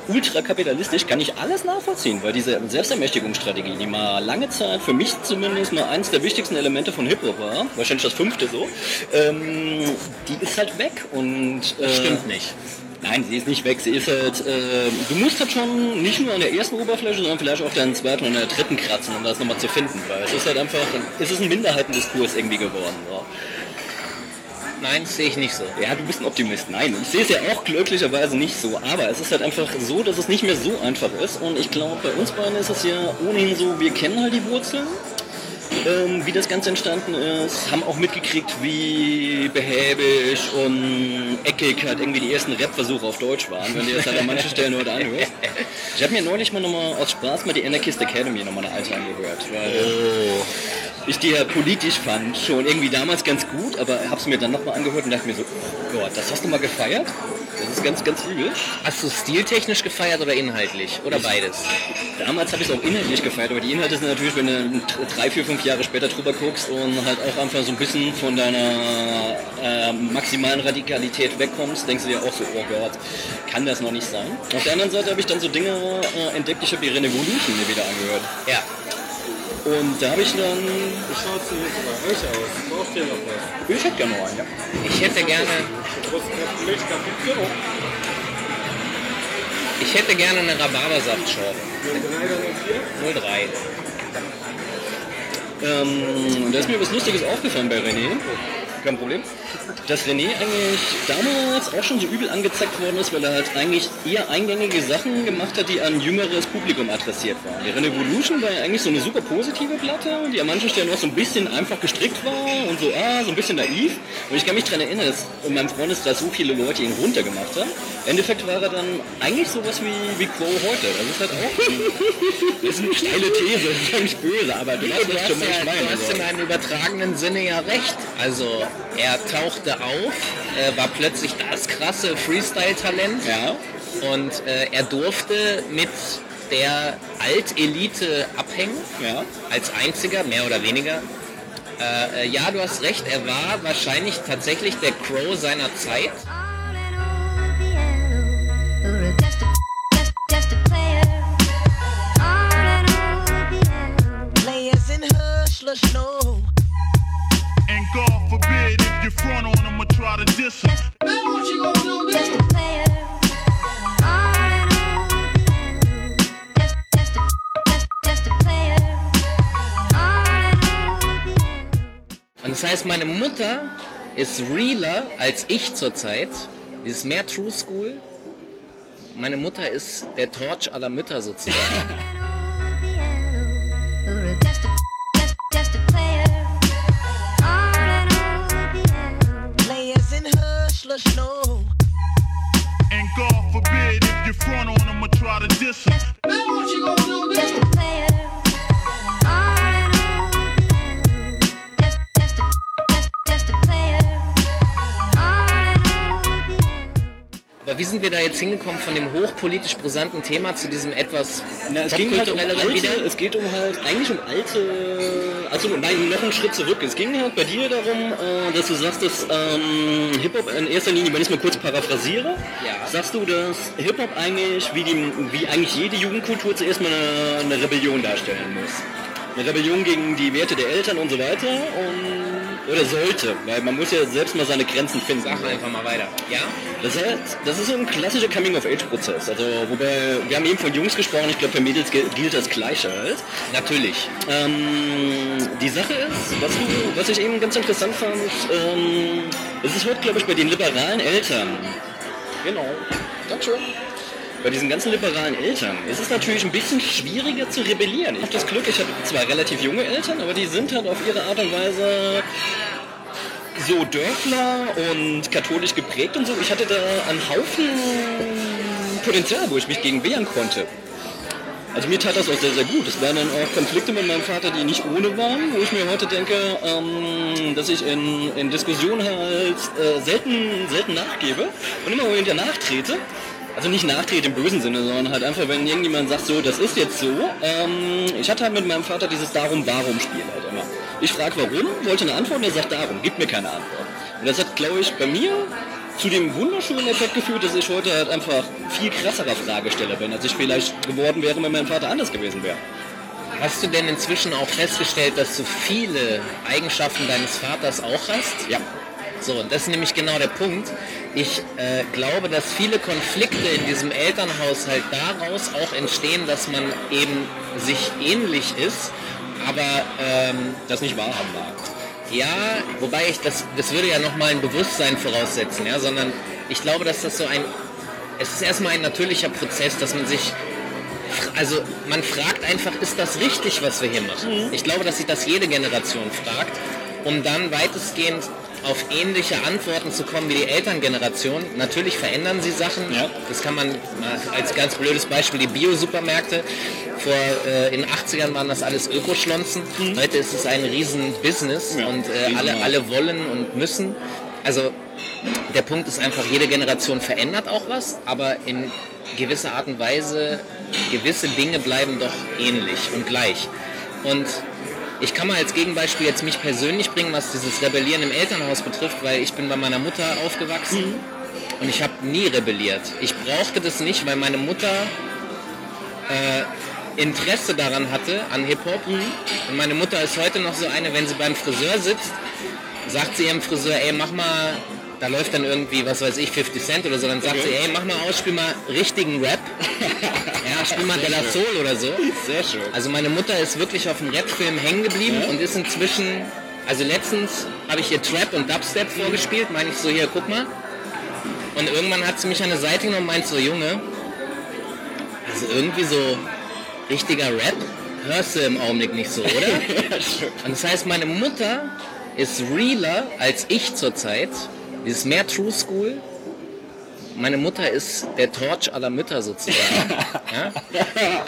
S1: ultrakapitalistisch, kann ich alles nachvollziehen, weil diese Selbstermächtigungsstrategie, die mal lange Zeit für mich zumindest mal eins der wichtigsten Elemente von Hip-Hop war, wahrscheinlich das fünfte so, ähm, die ist halt weg und äh,
S2: Stimmt nicht.
S1: Nein, sie ist nicht weg. Sie ist halt, äh, du musst halt schon nicht nur an der ersten Oberfläche, sondern vielleicht auch an der zweiten und der dritten kratzen, um das nochmal zu finden. Weil es ist halt einfach, es ist ein Minderheitendiskurs irgendwie geworden. So.
S2: Nein, sehe ich nicht so.
S1: Ja, du bist ein Optimist. Nein, ich sehe es ja auch glücklicherweise nicht so. Aber es ist halt einfach so, dass es nicht mehr so einfach ist. Und ich glaube, bei uns beiden ist es ja ohnehin so, wir kennen halt die Wurzeln. Ähm, wie das Ganze entstanden ist, haben auch mitgekriegt, wie behäbig und eckig halt irgendwie die ersten Rap-Versuche auf Deutsch waren, wenn du das halt an manchen Stellen heute anhörst. Ich habe mir neulich mal nochmal aus Spaß mal die Anarchist Academy nochmal eine alte angehört, weil ich die ja politisch fand, schon irgendwie damals ganz gut, aber habe es mir dann nochmal angehört und dachte mir so, oh Gott, das hast du mal gefeiert? Das ist ganz, ganz übel.
S2: Hast du stiltechnisch gefeiert oder inhaltlich? Oder beides?
S1: Damals habe ich es auch inhaltlich gefeiert, aber die Inhalte sind natürlich, wenn du drei, vier, fünf Jahre später drüber guckst und halt auch einfach so ein bisschen von deiner äh, maximalen Radikalität wegkommst, denkst du dir auch so, oh Gott, kann das noch nicht sein? Auf der anderen Seite habe ich dann so Dinge äh, entdeckt, ich habe die Revolution mir wieder angehört.
S2: Ja.
S1: Und da habe ich dann,
S6: Wie schaut's denn jetzt bei euch aus? Braucht ihr noch was?
S1: ich hätte gerne noch einen, ja.
S2: Ich hätte gerne, ich hätte gerne eine Rhabarbersaftschorle. 03.
S1: Ähm, da ist mir was Lustiges aufgefallen bei René. Kein Problem. Dass René eigentlich damals auch schon so übel angezeigt worden ist, weil er halt eigentlich eher eingängige Sachen gemacht hat, die an jüngeres Publikum adressiert waren. Die Revolution war ja eigentlich so eine super positive Platte, die an manchen Stellen auch so ein bisschen einfach gestrickt war und so, ah, so ein bisschen naiv. Und ich kann mich daran erinnern, dass in meinem Freundeskreis so viele Leute ihn runtergemacht haben. Im Endeffekt war er dann eigentlich sowas wie, wie Crow heute. Das ist halt auch das ist eine steile These, das ist nicht böse, aber du weißt,
S2: Du
S1: was
S2: hast,
S1: schon mal
S2: ja, du hast in einem übertragenen Sinne ja recht. Also er tauchte auf, äh, war plötzlich das krasse Freestyle-Talent
S1: Ja.
S2: und äh, er durfte mit der Altelite abhängen,
S1: Ja.
S2: als einziger, mehr oder weniger. Äh, äh, ja, du hast recht, er war wahrscheinlich tatsächlich der Crow seiner Zeit.
S4: Players in hush, lush, no.
S3: And God forbid if you front on them or try to diss them.
S5: Just a player. All in on the piano. Just, just a, just, just a player. All in on the piano.
S2: Und das heißt, meine Mutter ist realer als ich zurzeit. Die ist mehr True School. Meine Mutter ist der Torch aller Mütter sozusagen.
S4: hush, lush, no.
S3: And God forbid if you front on them or try to diss them.
S5: Just a
S2: wie sind wir da jetzt hingekommen von dem hochpolitisch brisanten Thema zu diesem etwas
S1: Na, es ging halt um alte,
S2: wieder?
S1: es geht um halt eigentlich um alte, also nein, noch einen Schritt zurück. Es ging halt bei dir darum, äh, dass du sagst, dass ähm, Hip-Hop in erster Linie, wenn ich es mal kurz paraphrasiere,
S2: Ja.
S1: sagst du, dass Hip-Hop eigentlich, wie, die, wie eigentlich jede Jugendkultur zuerst mal eine, eine Rebellion darstellen muss. Eine Rebellion gegen die Werte der Eltern und so weiter und, oder sollte, weil man muss ja selbst mal seine Grenzen finden.
S2: Sag einfach mal weiter. Ja?
S1: Das heißt, das ist so ein klassischer Coming-of-Age-Prozess. Also, wobei, wir haben eben von Jungs gesprochen, ich glaube, für Mädels gilt gilt das Gleiche halt.
S2: Natürlich.
S1: Ähm, die Sache ist, was, du, was ich eben ganz interessant fand, ähm, es ist heute, glaube ich, bei den liberalen Eltern, genau, Dankeschön. Bei diesen ganzen liberalen Eltern ist es natürlich ein bisschen schwieriger zu rebellieren. Ich habe das Glück, ich habe zwar relativ junge Eltern, aber die sind halt auf ihre Art und Weise so Dörfler und katholisch geprägt und so. Ich hatte da einen Haufen Potenzial, wo ich mich gegen wehren konnte. Also mir tat das auch sehr, sehr gut. Es waren dann auch Konflikte mit meinem Vater, die nicht ohne waren, wo ich mir heute denke, ähm, dass ich in, in Diskussionen halt äh, selten, selten nachgebe und immer wieder nachtrete. Also nicht nachtrete im bösen Sinne, sondern halt einfach, wenn irgendjemand sagt, so, das ist jetzt so. Ähm, ich hatte halt mit meinem Vater dieses Darum-Warum-Spiel halt immer. Ich frage warum, wollte eine Antwort und er sagt darum, gibt mir keine Antwort. Und das hat, glaube ich, bei mir zu dem wunderschönen Effekt geführt, dass ich heute halt einfach viel krasserer Fragesteller bin, als ich vielleicht geworden wäre, wenn mein Vater anders gewesen wäre.
S2: Hast du denn inzwischen auch festgestellt, dass du viele Eigenschaften deines Vaters auch hast?
S1: Ja.
S2: So, und das ist nämlich genau der Punkt. Ich äh, glaube, dass viele Konflikte in diesem Elternhaushalt daraus auch entstehen, dass man eben sich ähnlich ist, aber ähm,
S1: Das nicht wahrhaben mag.
S2: Ja, wobei ich das, das würde ja nochmal ein Bewusstsein voraussetzen, ja, sondern ich glaube, dass das so ein, es ist erstmal ein natürlicher Prozess, dass man sich, also man fragt einfach, ist das richtig, was wir hier machen? Ich glaube, dass sich das jede Generation fragt, um dann weitestgehend auf ähnliche Antworten zu kommen wie die Elterngeneration. Natürlich verändern sie Sachen.
S1: Ja.
S2: Das kann man als ganz blödes Beispiel die Bio-Supermärkte. Vor äh, in den 80ern waren das alles Ökoschlonzen. Heute ist es ein riesen Business
S1: Ja,
S2: und äh, alle, alle wollen und müssen. Also der Punkt ist einfach, jede Generation verändert auch was, aber in gewisser Art und Weise, gewisse Dinge bleiben doch ähnlich und gleich. Und ich kann mal als Gegenbeispiel jetzt mich persönlich bringen, was dieses Rebellieren im Elternhaus betrifft, weil ich bin bei meiner Mutter aufgewachsen und ich habe nie rebelliert. Ich brauchte das nicht, weil meine Mutter äh, Interesse daran hatte, an Hip-Hop. Und meine Mutter ist heute noch so eine, wenn sie beim Friseur sitzt, sagt sie ihrem Friseur, ey, mach mal, da läuft dann irgendwie, was weiß ich, 50 Cent oder so, dann sagt sie, ey, mach mal aus, spiel mal richtigen Rap. ja, spiel mal De La Soul oder so.
S1: Sehr schön.
S2: Also meine Mutter ist wirklich auf dem Rap-Film hängen geblieben
S1: Ja.
S2: und ist inzwischen, also letztens habe ich ihr Trap und Dubstep vorgespielt, meine ich so, hier, guck mal. Und irgendwann hat sie mich an eine Seite genommen und meint so, Junge, also irgendwie so richtiger Rap hörst du im Augenblick nicht so, oder? und das heißt, meine Mutter ist realer als ich zurzeit. Die ist mehr True School. Meine Mutter ist der Torch aller Mütter sozusagen. ja?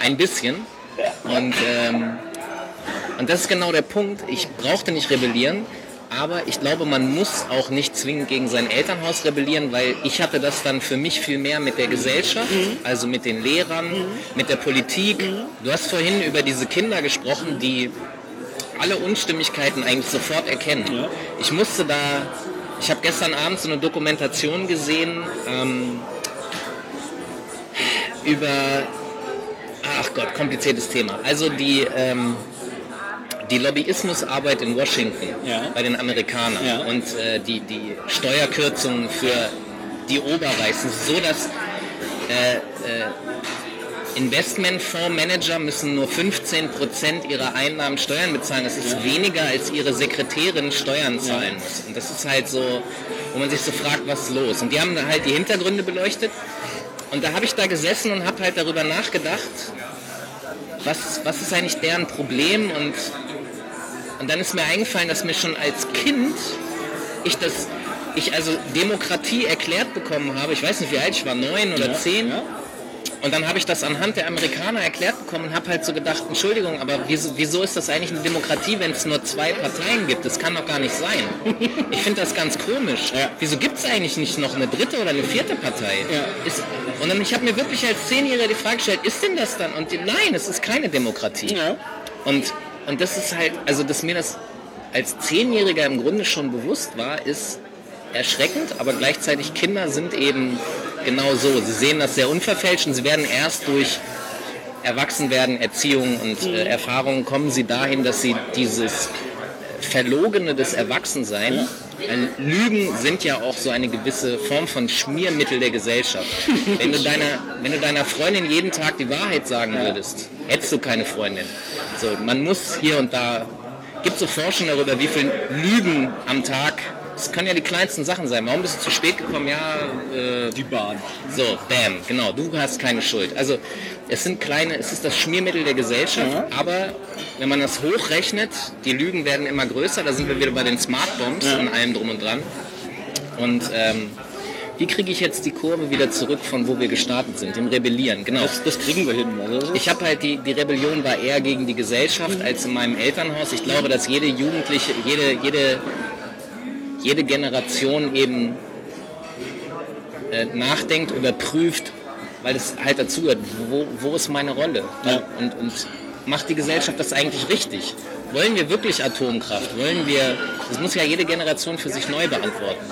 S2: Ein bisschen. Und, ähm, und das ist genau der Punkt. Ich brauchte nicht rebellieren, aber ich glaube, man muss auch nicht zwingend gegen sein Elternhaus rebellieren, weil ich hatte das dann für mich viel mehr mit der Gesellschaft, also mit den Lehrern, mit der Politik. Du hast vorhin über diese Kinder gesprochen, die alle Unstimmigkeiten eigentlich sofort erkennen. Ich musste da, ich habe gestern Abend so eine Dokumentation gesehen ähm, über, ach Gott, kompliziertes Thema. Also die, ähm, die Lobbyismusarbeit in Washington
S1: Ja.
S2: bei den Amerikanern
S1: Ja.
S2: und äh, die, die Steuerkürzungen für die Oberreichen, so dass äh, äh, Investmentfondsmanager müssen nur 15% ihrer Einnahmen Steuern bezahlen. Das ist weniger, als ihre Sekretärin Steuern zahlen muss. Und das ist halt so, wo man sich so fragt, was ist los? Und die haben halt die Hintergründe beleuchtet. Und da habe ich da gesessen und habe halt darüber nachgedacht, was, was ist eigentlich deren Problem? Und, und dann ist mir eingefallen, dass mir schon als Kind ich das, ich also Demokratie erklärt bekommen habe. Ich weiß nicht, wie alt ich war, neun oder zehn.
S1: ja.
S2: Und dann habe ich das anhand der Amerikaner erklärt bekommen und habe halt so gedacht, Entschuldigung, aber wieso, ist das eigentlich eine Demokratie, wenn es nur zwei Parteien gibt? Das kann doch gar nicht sein. Ich finde das ganz komisch.
S1: Ja.
S2: Wieso gibt es eigentlich nicht noch eine dritte oder eine vierte Partei?
S1: Ja.
S2: Ist, und dann, ich habe mir wirklich als Zehnjähriger die Frage gestellt, ist denn das dann? Und die, nein, es ist keine Demokratie.
S1: Ja.
S2: Und, und das ist halt, also dass mir das als Zehnjähriger im Grunde schon bewusst war, ist erschreckend, aber gleichzeitig Kinder sind eben genau so. Sie sehen das sehr unverfälscht und sie werden erst durch Erwachsenwerden, Erziehung und äh, Erfahrungen kommen sie dahin, dass sie dieses Verlogene des Erwachsenseins, weil Lügen sind ja auch so eine gewisse Form von Schmiermittel der Gesellschaft. Wenn du deiner, wenn du deiner Freundin jeden Tag die Wahrheit sagen würdest, hättest du keine Freundin. So, man muss hier und da, gibt so Forschung darüber, wie viel Lügen am Tag, das können ja die kleinsten Sachen sein. Warum bist du zu spät gekommen? Ja, äh,
S1: Die Bahn.
S2: so, bam, genau, du hast keine Schuld. Also es sind kleine, es ist das Schmiermittel der Gesellschaft,
S1: Ja.
S2: aber wenn man das hochrechnet, die Lügen werden immer größer, da sind wir wieder bei den Smart Bombs
S1: Ja.
S2: und allem drum und dran. Und ähm, wie kriege ich jetzt die Kurve wieder zurück von wo wir gestartet sind, dem Rebellieren, genau.
S1: Das, das kriegen wir hin. Also,
S2: Ich habe halt die, die Rebellion war eher gegen die Gesellschaft als in meinem Elternhaus. Ich glaube, dass jede Jugendliche, jede, jede, jede Generation eben äh, nachdenkt, überprüft, weil es halt dazugehört, wo, wo ist meine Rolle?
S1: Ja.
S2: Und, und macht die Gesellschaft das eigentlich richtig? Wollen wir wirklich Atomkraft? Wollen wir, das muss ja jede Generation für sich neu beantworten.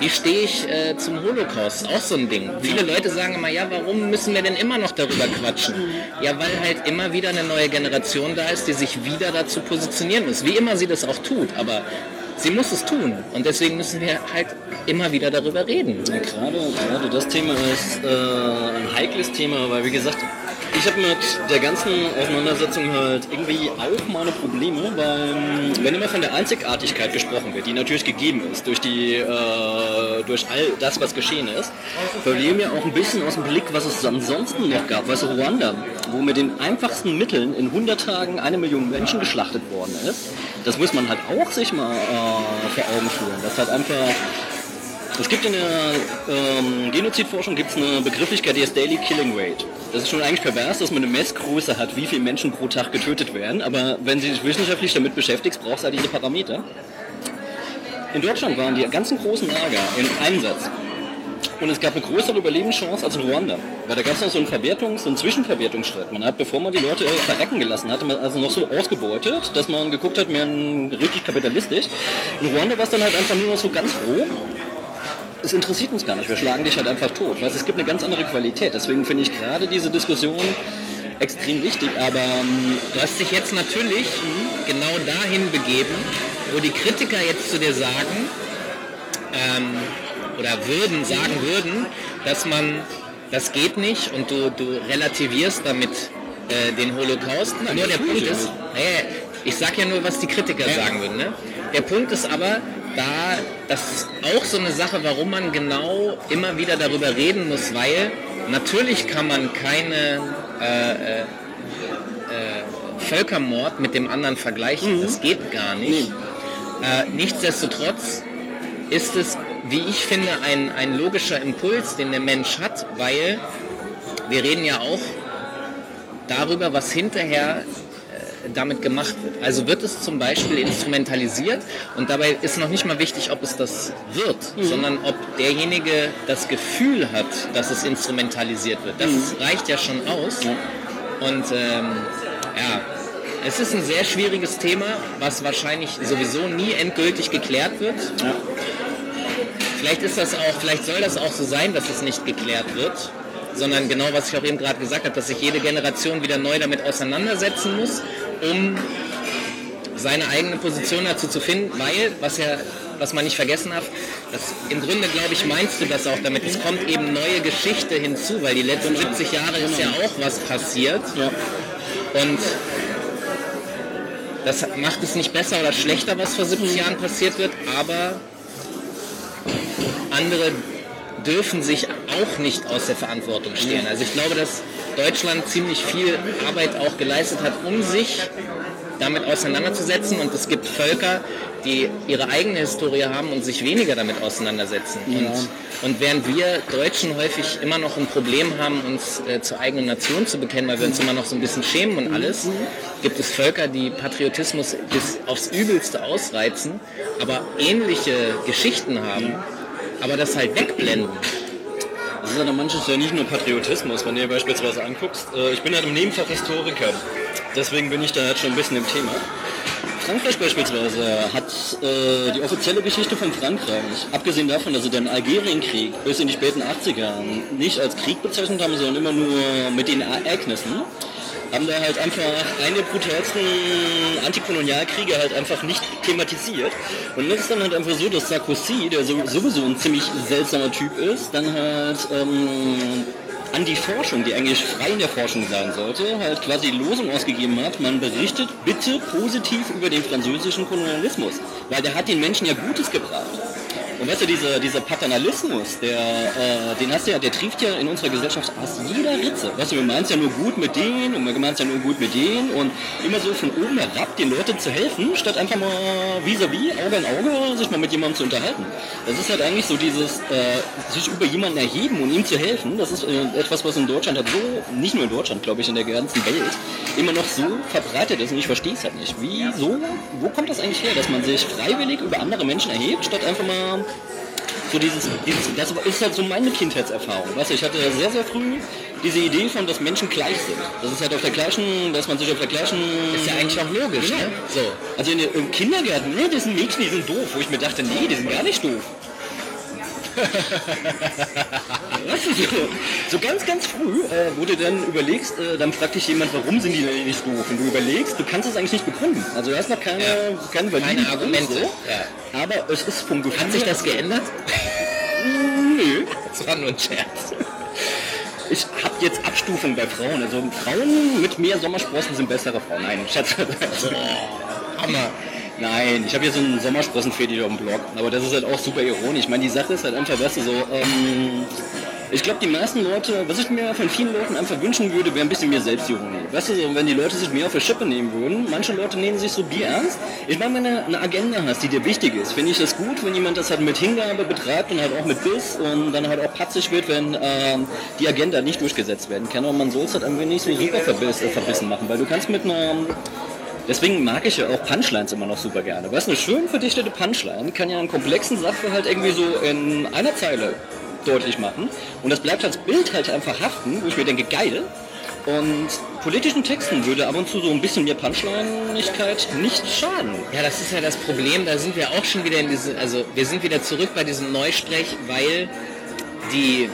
S2: Wie stehe ich äh, zum Holocaust? Auch so ein Ding. Viele Leute sagen immer, ja, warum müssen wir denn immer noch darüber quatschen? Ja, weil halt immer wieder eine neue Generation da ist, die sich wieder dazu positionieren muss. Wie immer sie das auch tut, aber sie muss es tun. Und deswegen müssen wir halt immer wieder darüber reden.
S1: Ja, gerade, gerade das Thema ist äh, ein heikles Thema, weil wie gesagt, ich habe mit der ganzen Auseinandersetzung halt irgendwie auch meine Probleme, weil wenn immer von der Einzigartigkeit gesprochen wird, die natürlich gegeben ist durch die äh, durch all das, was geschehen ist, verlieren wir auch ein bisschen aus dem Blick, was es ansonsten noch gab. Weißt du, Ruanda, wo mit den einfachsten Mitteln in 100 Tagen eine Million Menschen geschlachtet worden ist, das muss man halt auch sich mal äh, vor Augen führen. Das hat einfach es gibt in der ähm, Genozidforschung gibt's eine Begrifflichkeit, die heißt Daily Killing Rate. Das ist schon eigentlich pervers, dass man eine Messgröße hat, wie viele Menschen pro Tag getötet werden. Aber wenn Sie sich wissenschaftlich damit beschäftigt, braucht es halt diese Parameter. In Deutschland waren die ganzen großen Lager im Einsatz. Und es gab eine größere Überlebenschance als in Ruanda. Weil da gab es noch so einen Verwertungs-, so einen Zwischenverwertungsstreit. Man hat, bevor man die Leute verrecken gelassen hatte, man also noch so ausgebeutet, dass man geguckt hat, mehr richtig kapitalistisch. In Ruanda war es dann halt einfach nur noch so ganz roh es interessiert uns gar nicht, wir schlagen dich halt einfach tot. Weißt, es gibt eine ganz andere Qualität. Deswegen finde ich gerade diese Diskussion extrem wichtig, aber ähm,
S2: Du hast dich jetzt natürlich genau dahin begeben, wo die Kritiker jetzt zu dir sagen, ähm, oder würden, sagen würden, dass man, das geht nicht und du, du relativierst damit äh, den Holocaust. nur der Punkt ist, nee, ich sag ja nur, was die Kritiker sagen würden. Ne? Der Punkt ist aber, da, das ist auch so eine Sache, warum man genau immer wieder darüber reden muss, weil natürlich kann man keine äh, äh, äh, Völkermord mit dem anderen vergleichen. Das geht gar nicht. Äh, nichtsdestotrotz ist es, wie ich finde, ein, ein logischer Impuls, den der Mensch hat, weil wir reden ja auch darüber, was hinterher äh, damit gemacht wird. Also wird es zum Beispiel instrumentalisiert und dabei ist noch nicht mal wichtig, ob es das wird, sondern ob derjenige das Gefühl hat, dass es instrumentalisiert wird. Das reicht ja schon aus. Und ähm, ja, es ist ein sehr schwieriges Thema, was wahrscheinlich sowieso nie endgültig geklärt wird. Vielleicht ist das auch, vielleicht soll das auch so sein, dass es nicht geklärt wird, sondern genau was ich auch eben gerade gesagt habe, dass sich jede Generation wieder neu damit auseinandersetzen muss, um seine eigene Position dazu zu finden, weil, was ja, was man nicht vergessen darf, das, im Grunde glaube ich, meinst du das auch damit, es kommt eben neue Geschichte hinzu, weil die letzten 70 Jahre ist ja auch was passiert. Und das macht es nicht besser oder schlechter, was vor 70 Jahren passiert wird, aber andere dürfen sich auch nicht aus der Verantwortung stehlen. Also ich glaube, dass Deutschland ziemlich viel Arbeit auch geleistet hat, um sich damit auseinanderzusetzen und es gibt Völker, die ihre eigene Historie haben und sich weniger damit auseinandersetzen. Und, und während wir Deutschen häufig immer noch ein Problem haben, uns äh, zur eigenen Nation zu bekennen, weil wir uns immer noch so ein bisschen schämen und alles, gibt es Völker, die Patriotismus bis aufs Übelste ausreizen, aber ähnliche Geschichten haben, aber das halt wegblenden.
S1: Das ist ja manches ja nicht nur Patriotismus, wenn du dir beispielsweise anguckst. Äh, ich bin halt im Nebenfach Historiker, deswegen bin ich da halt schon ein bisschen im Thema. Frankreich beispielsweise hat äh, die offizielle Geschichte von Frankreich, abgesehen davon, dass sie den Algerienkrieg bis in die späten 80er nicht als Krieg bezeichnet haben, sondern immer nur mit den Ereignissen, haben da halt einfach eine brutalsten Antikolonialkriege halt einfach nicht thematisiert. Und das ist dann halt einfach so, dass Sarkozy, der so, sowieso ein ziemlich seltsamer Typ ist, dann halt ähm, an die Forschung, die eigentlich frei in der Forschung sein sollte, halt quasi Losung ausgegeben hat, man berichtet bitte positiv über den französischen Kolonialismus, weil der hat den Menschen ja Gutes gebracht. Und weißt du, dieser, dieser Paternalismus, der, äh, den hast du ja, der trieft ja in unserer Gesellschaft aus jeder Ritze. Weißt du, wir meinen es ja nur gut mit denen und wir meinen es ja nur gut mit denen und immer so von oben herab den Leuten zu helfen, statt einfach mal vis-à-vis, Auge in Auge, sich mal mit jemandem zu unterhalten. Das ist halt eigentlich so dieses, äh, sich über jemanden erheben und ihm zu helfen, das ist äh, etwas, was in Deutschland halt so, nicht nur in Deutschland, glaube ich, in der ganzen Welt, immer noch so verbreitet ist und ich verstehe es halt nicht. Wieso, wo kommt das eigentlich her, dass man sich freiwillig über andere Menschen erhebt, statt einfach mal so dieses, dieses, das ist halt so meine Kindheitserfahrung. Weißt du, ich hatte sehr, sehr früh diese Idee von, dass Menschen gleich sind. Das ist halt auf der gleichen, dass man sich auf der gleichen...
S2: Ist ja eigentlich auch logisch,
S1: Genau.
S2: ne? So.
S1: Also in, im Kindergarten, ne, das sind Mädchen, die sind doof. Wo ich mir dachte, nee, die sind gar nicht doof. So, ganz, ganz früh, äh, wo du dann überlegst, äh, dann fragt dich jemand, warum sind die denn nicht doof? Und du überlegst, du kannst es eigentlich nicht begründen. Also du hast noch keine,
S2: Ja.
S1: keine, validen
S2: Keine Argumente. Ja.
S1: Aber es ist vom Gefühl
S2: Hat sich das geändert?
S1: Nö.
S2: Das war nur ein Scherz.
S1: Ich habe jetzt Abstufung bei Frauen. Also Frauen mit mehr Sommersprossen sind bessere Frauen. Nein, Schatz.
S2: Hammer.
S1: Nein, ich habe hier so einen Sommersprossenfetisch auf dem Blog. Aber das ist halt auch super ironisch. Ich meine, die Sache ist halt einfach, weißt du, so, ähm, ich glaube, die meisten Leute, was ich mir von vielen Leuten einfach wünschen würde, wäre ein bisschen mehr Selbstironie. Weißt du, so, wenn die Leute sich mehr auf die Schippe nehmen würden, manche Leute nehmen sich so bierernst. Ich meine, wenn du eine Agenda hast, die dir wichtig ist, finde ich das gut, wenn jemand das halt mit Hingabe betreibt und halt auch mit Biss und dann halt auch patzig wird, wenn ähm, die Agenda nicht durchgesetzt werden kann. Und man soll es halt irgendwie nicht so super äh, verbissen machen, weil du kannst mit einer Deswegen mag ich ja auch Punchlines immer noch super gerne. Weißt du, eine schön verdichtete Punchline kann ja einen komplexen Sachverhalt irgendwie so in einer Zeile deutlich machen. Und das bleibt als Bild halt einfach haften, wo ich mir denke, geil. Und politischen Texten würde ab und zu so ein bisschen mehr Punchlinigkeit nicht schaden.
S2: Ja, das ist ja das Problem, da sind wir auch schon wieder in diese, also wir sind wieder zurück bei diesem Neusprech, weil die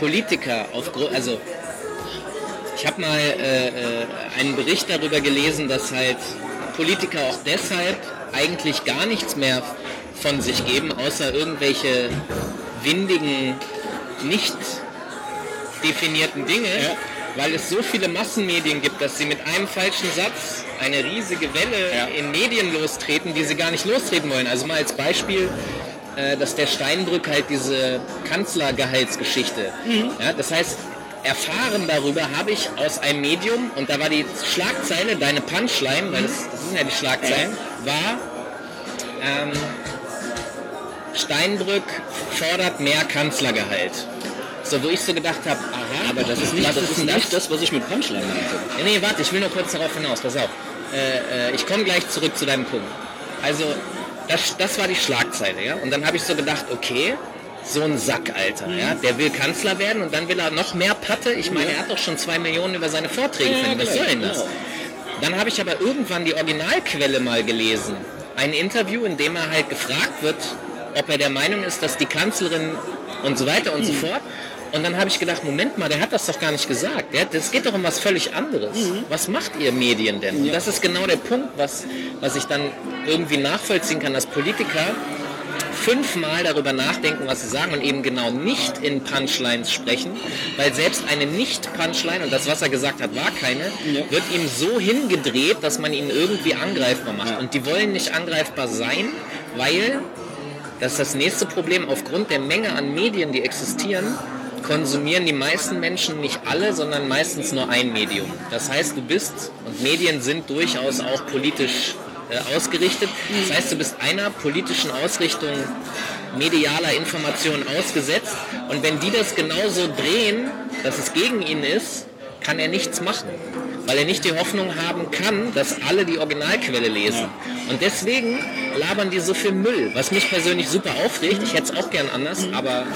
S2: Politiker aufgrund, also ich habe mal äh, äh, einen Bericht darüber gelesen, dass halt Politiker auch deshalb eigentlich gar nichts mehr von sich geben, außer irgendwelche windigen, nicht definierten Dinge, weil es so viele Massenmedien gibt, dass sie mit einem falschen Satz eine riesige Welle
S1: Ja.
S2: in Medien lostreten, die sie gar nicht lostreten wollen. Also mal als Beispiel, äh, dass der Steinbrück halt diese Kanzlergehaltsgeschichte, ja, das heißt, erfahren darüber habe ich aus einem Medium, und da war die Schlagzeile, deine Punchline, weil das, das sind ja die Schlagzeilen, war ähm, Steinbrück fordert mehr Kanzlergehalt. So, wo ich so gedacht habe, aha,
S1: Aber das ist nicht, das
S2: ist
S1: nicht das, was ich mit Punchline meinte.
S2: nee, warte, ich will nur kurz darauf hinaus, pass auf. Äh, äh, ich komme gleich zurück zu deinem Punkt. Also, das, das war die Schlagzeile, ja? Und dann habe ich so gedacht, okay, so ein Sack, Alter, ja? Der will Kanzler werden und dann will er noch mehr Patte. Ich meine, er hat doch schon zwei Millionen über seine Vorträge
S1: Ja.
S2: Was soll denn das?
S1: genau.
S2: Dann habe ich aber irgendwann die Originalquelle mal gelesen. Ein Interview, in dem er halt gefragt wird, ob er der Meinung ist, dass die Kanzlerin und so weiter und so fort. Und dann habe ich gedacht, Moment mal, der hat das doch gar nicht gesagt. Der, das geht doch um was völlig anderes. Was macht ihr Medien denn? Und das ist genau der Punkt, was, was ich dann irgendwie nachvollziehen kann, dass Politiker fünfmal darüber nachdenken, was sie sagen und eben genau nicht in Punchlines sprechen, weil selbst eine Nicht-Punchline, und das, was er gesagt hat, war keine, wird ihm so hingedreht, dass man ihn irgendwie angreifbar macht. Und die wollen nicht angreifbar sein, weil, das ist das nächste Problem, aufgrund der Menge an Medien, die existieren, konsumieren die meisten Menschen nicht alle, sondern meistens nur ein Medium. Das heißt, du bist, und Medien sind durchaus auch politisch äh, ausgerichtet, das heißt, du bist einer politischen Ausrichtung medialer Information ausgesetzt und wenn die das genauso drehen, dass es gegen ihn ist, kann er nichts machen, weil er nicht die Hoffnung haben kann, dass alle die Originalquelle lesen. Und deswegen labern die so viel Müll, was mich persönlich super aufregt. Ich hätte es auch gern anders, aber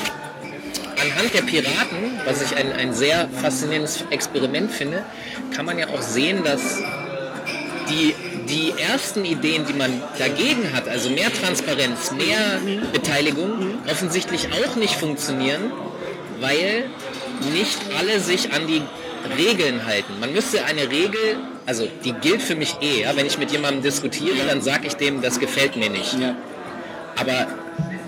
S2: anhand der Piraten, was ich ein, ein sehr faszinierendes Experiment finde, kann man ja auch sehen, dass die, die ersten Ideen, die man dagegen hat, also mehr Transparenz, mehr Beteiligung, offensichtlich auch nicht funktionieren, weil nicht alle sich an die Regeln halten. Man müsste eine Regel, also die gilt für mich eh, ja? wenn ich mit jemandem diskutiere, dann sage ich dem, das gefällt mir nicht.
S1: Ja.
S2: Aber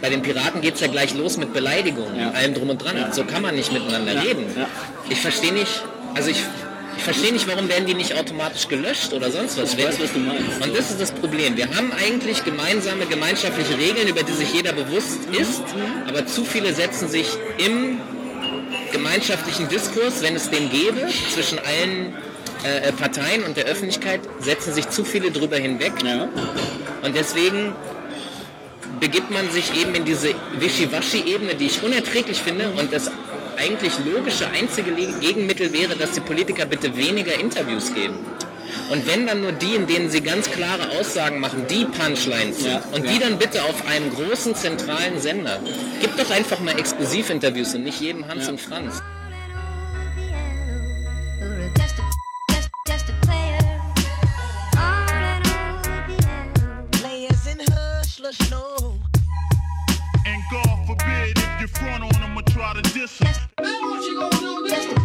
S2: bei den Piraten geht es ja gleich los mit Beleidigungen
S1: Ja.
S2: allem drum und dran. So kann man nicht miteinander
S1: Ja.
S2: reden.
S1: Ja.
S2: Ich verstehe nicht, also ich, ich verstehe nicht, warum werden die nicht automatisch gelöscht oder sonst was.
S1: Ich weiß, was du meinst.
S2: Und das ist das Problem. Wir haben eigentlich gemeinsame, gemeinschaftliche Regeln, über die sich jeder bewusst ist, aber zu viele setzen sich im gemeinschaftlichen Diskurs, wenn es den gäbe, zwischen allen äh, äh, Parteien und der Öffentlichkeit, setzen sich zu viele drüber hinweg.
S1: Ja.
S2: Und deswegen begibt man sich eben in diese Wischiwaschi-Ebene, die ich unerträglich finde und das eigentlich logische einzige Gegenmittel wäre, dass die Politiker bitte weniger Interviews geben. Und wenn dann nur die, in denen sie ganz klare Aussagen machen, die Punchlines sind.
S1: Ja,
S2: und
S1: ja.
S2: die dann bitte auf einem großen zentralen Sender. Gib doch einfach mal Exklusivinterviews und nicht jedem Hans und Franz.
S3: And God forbid if you front on them or try to diss them. Now what you gonna do bitch?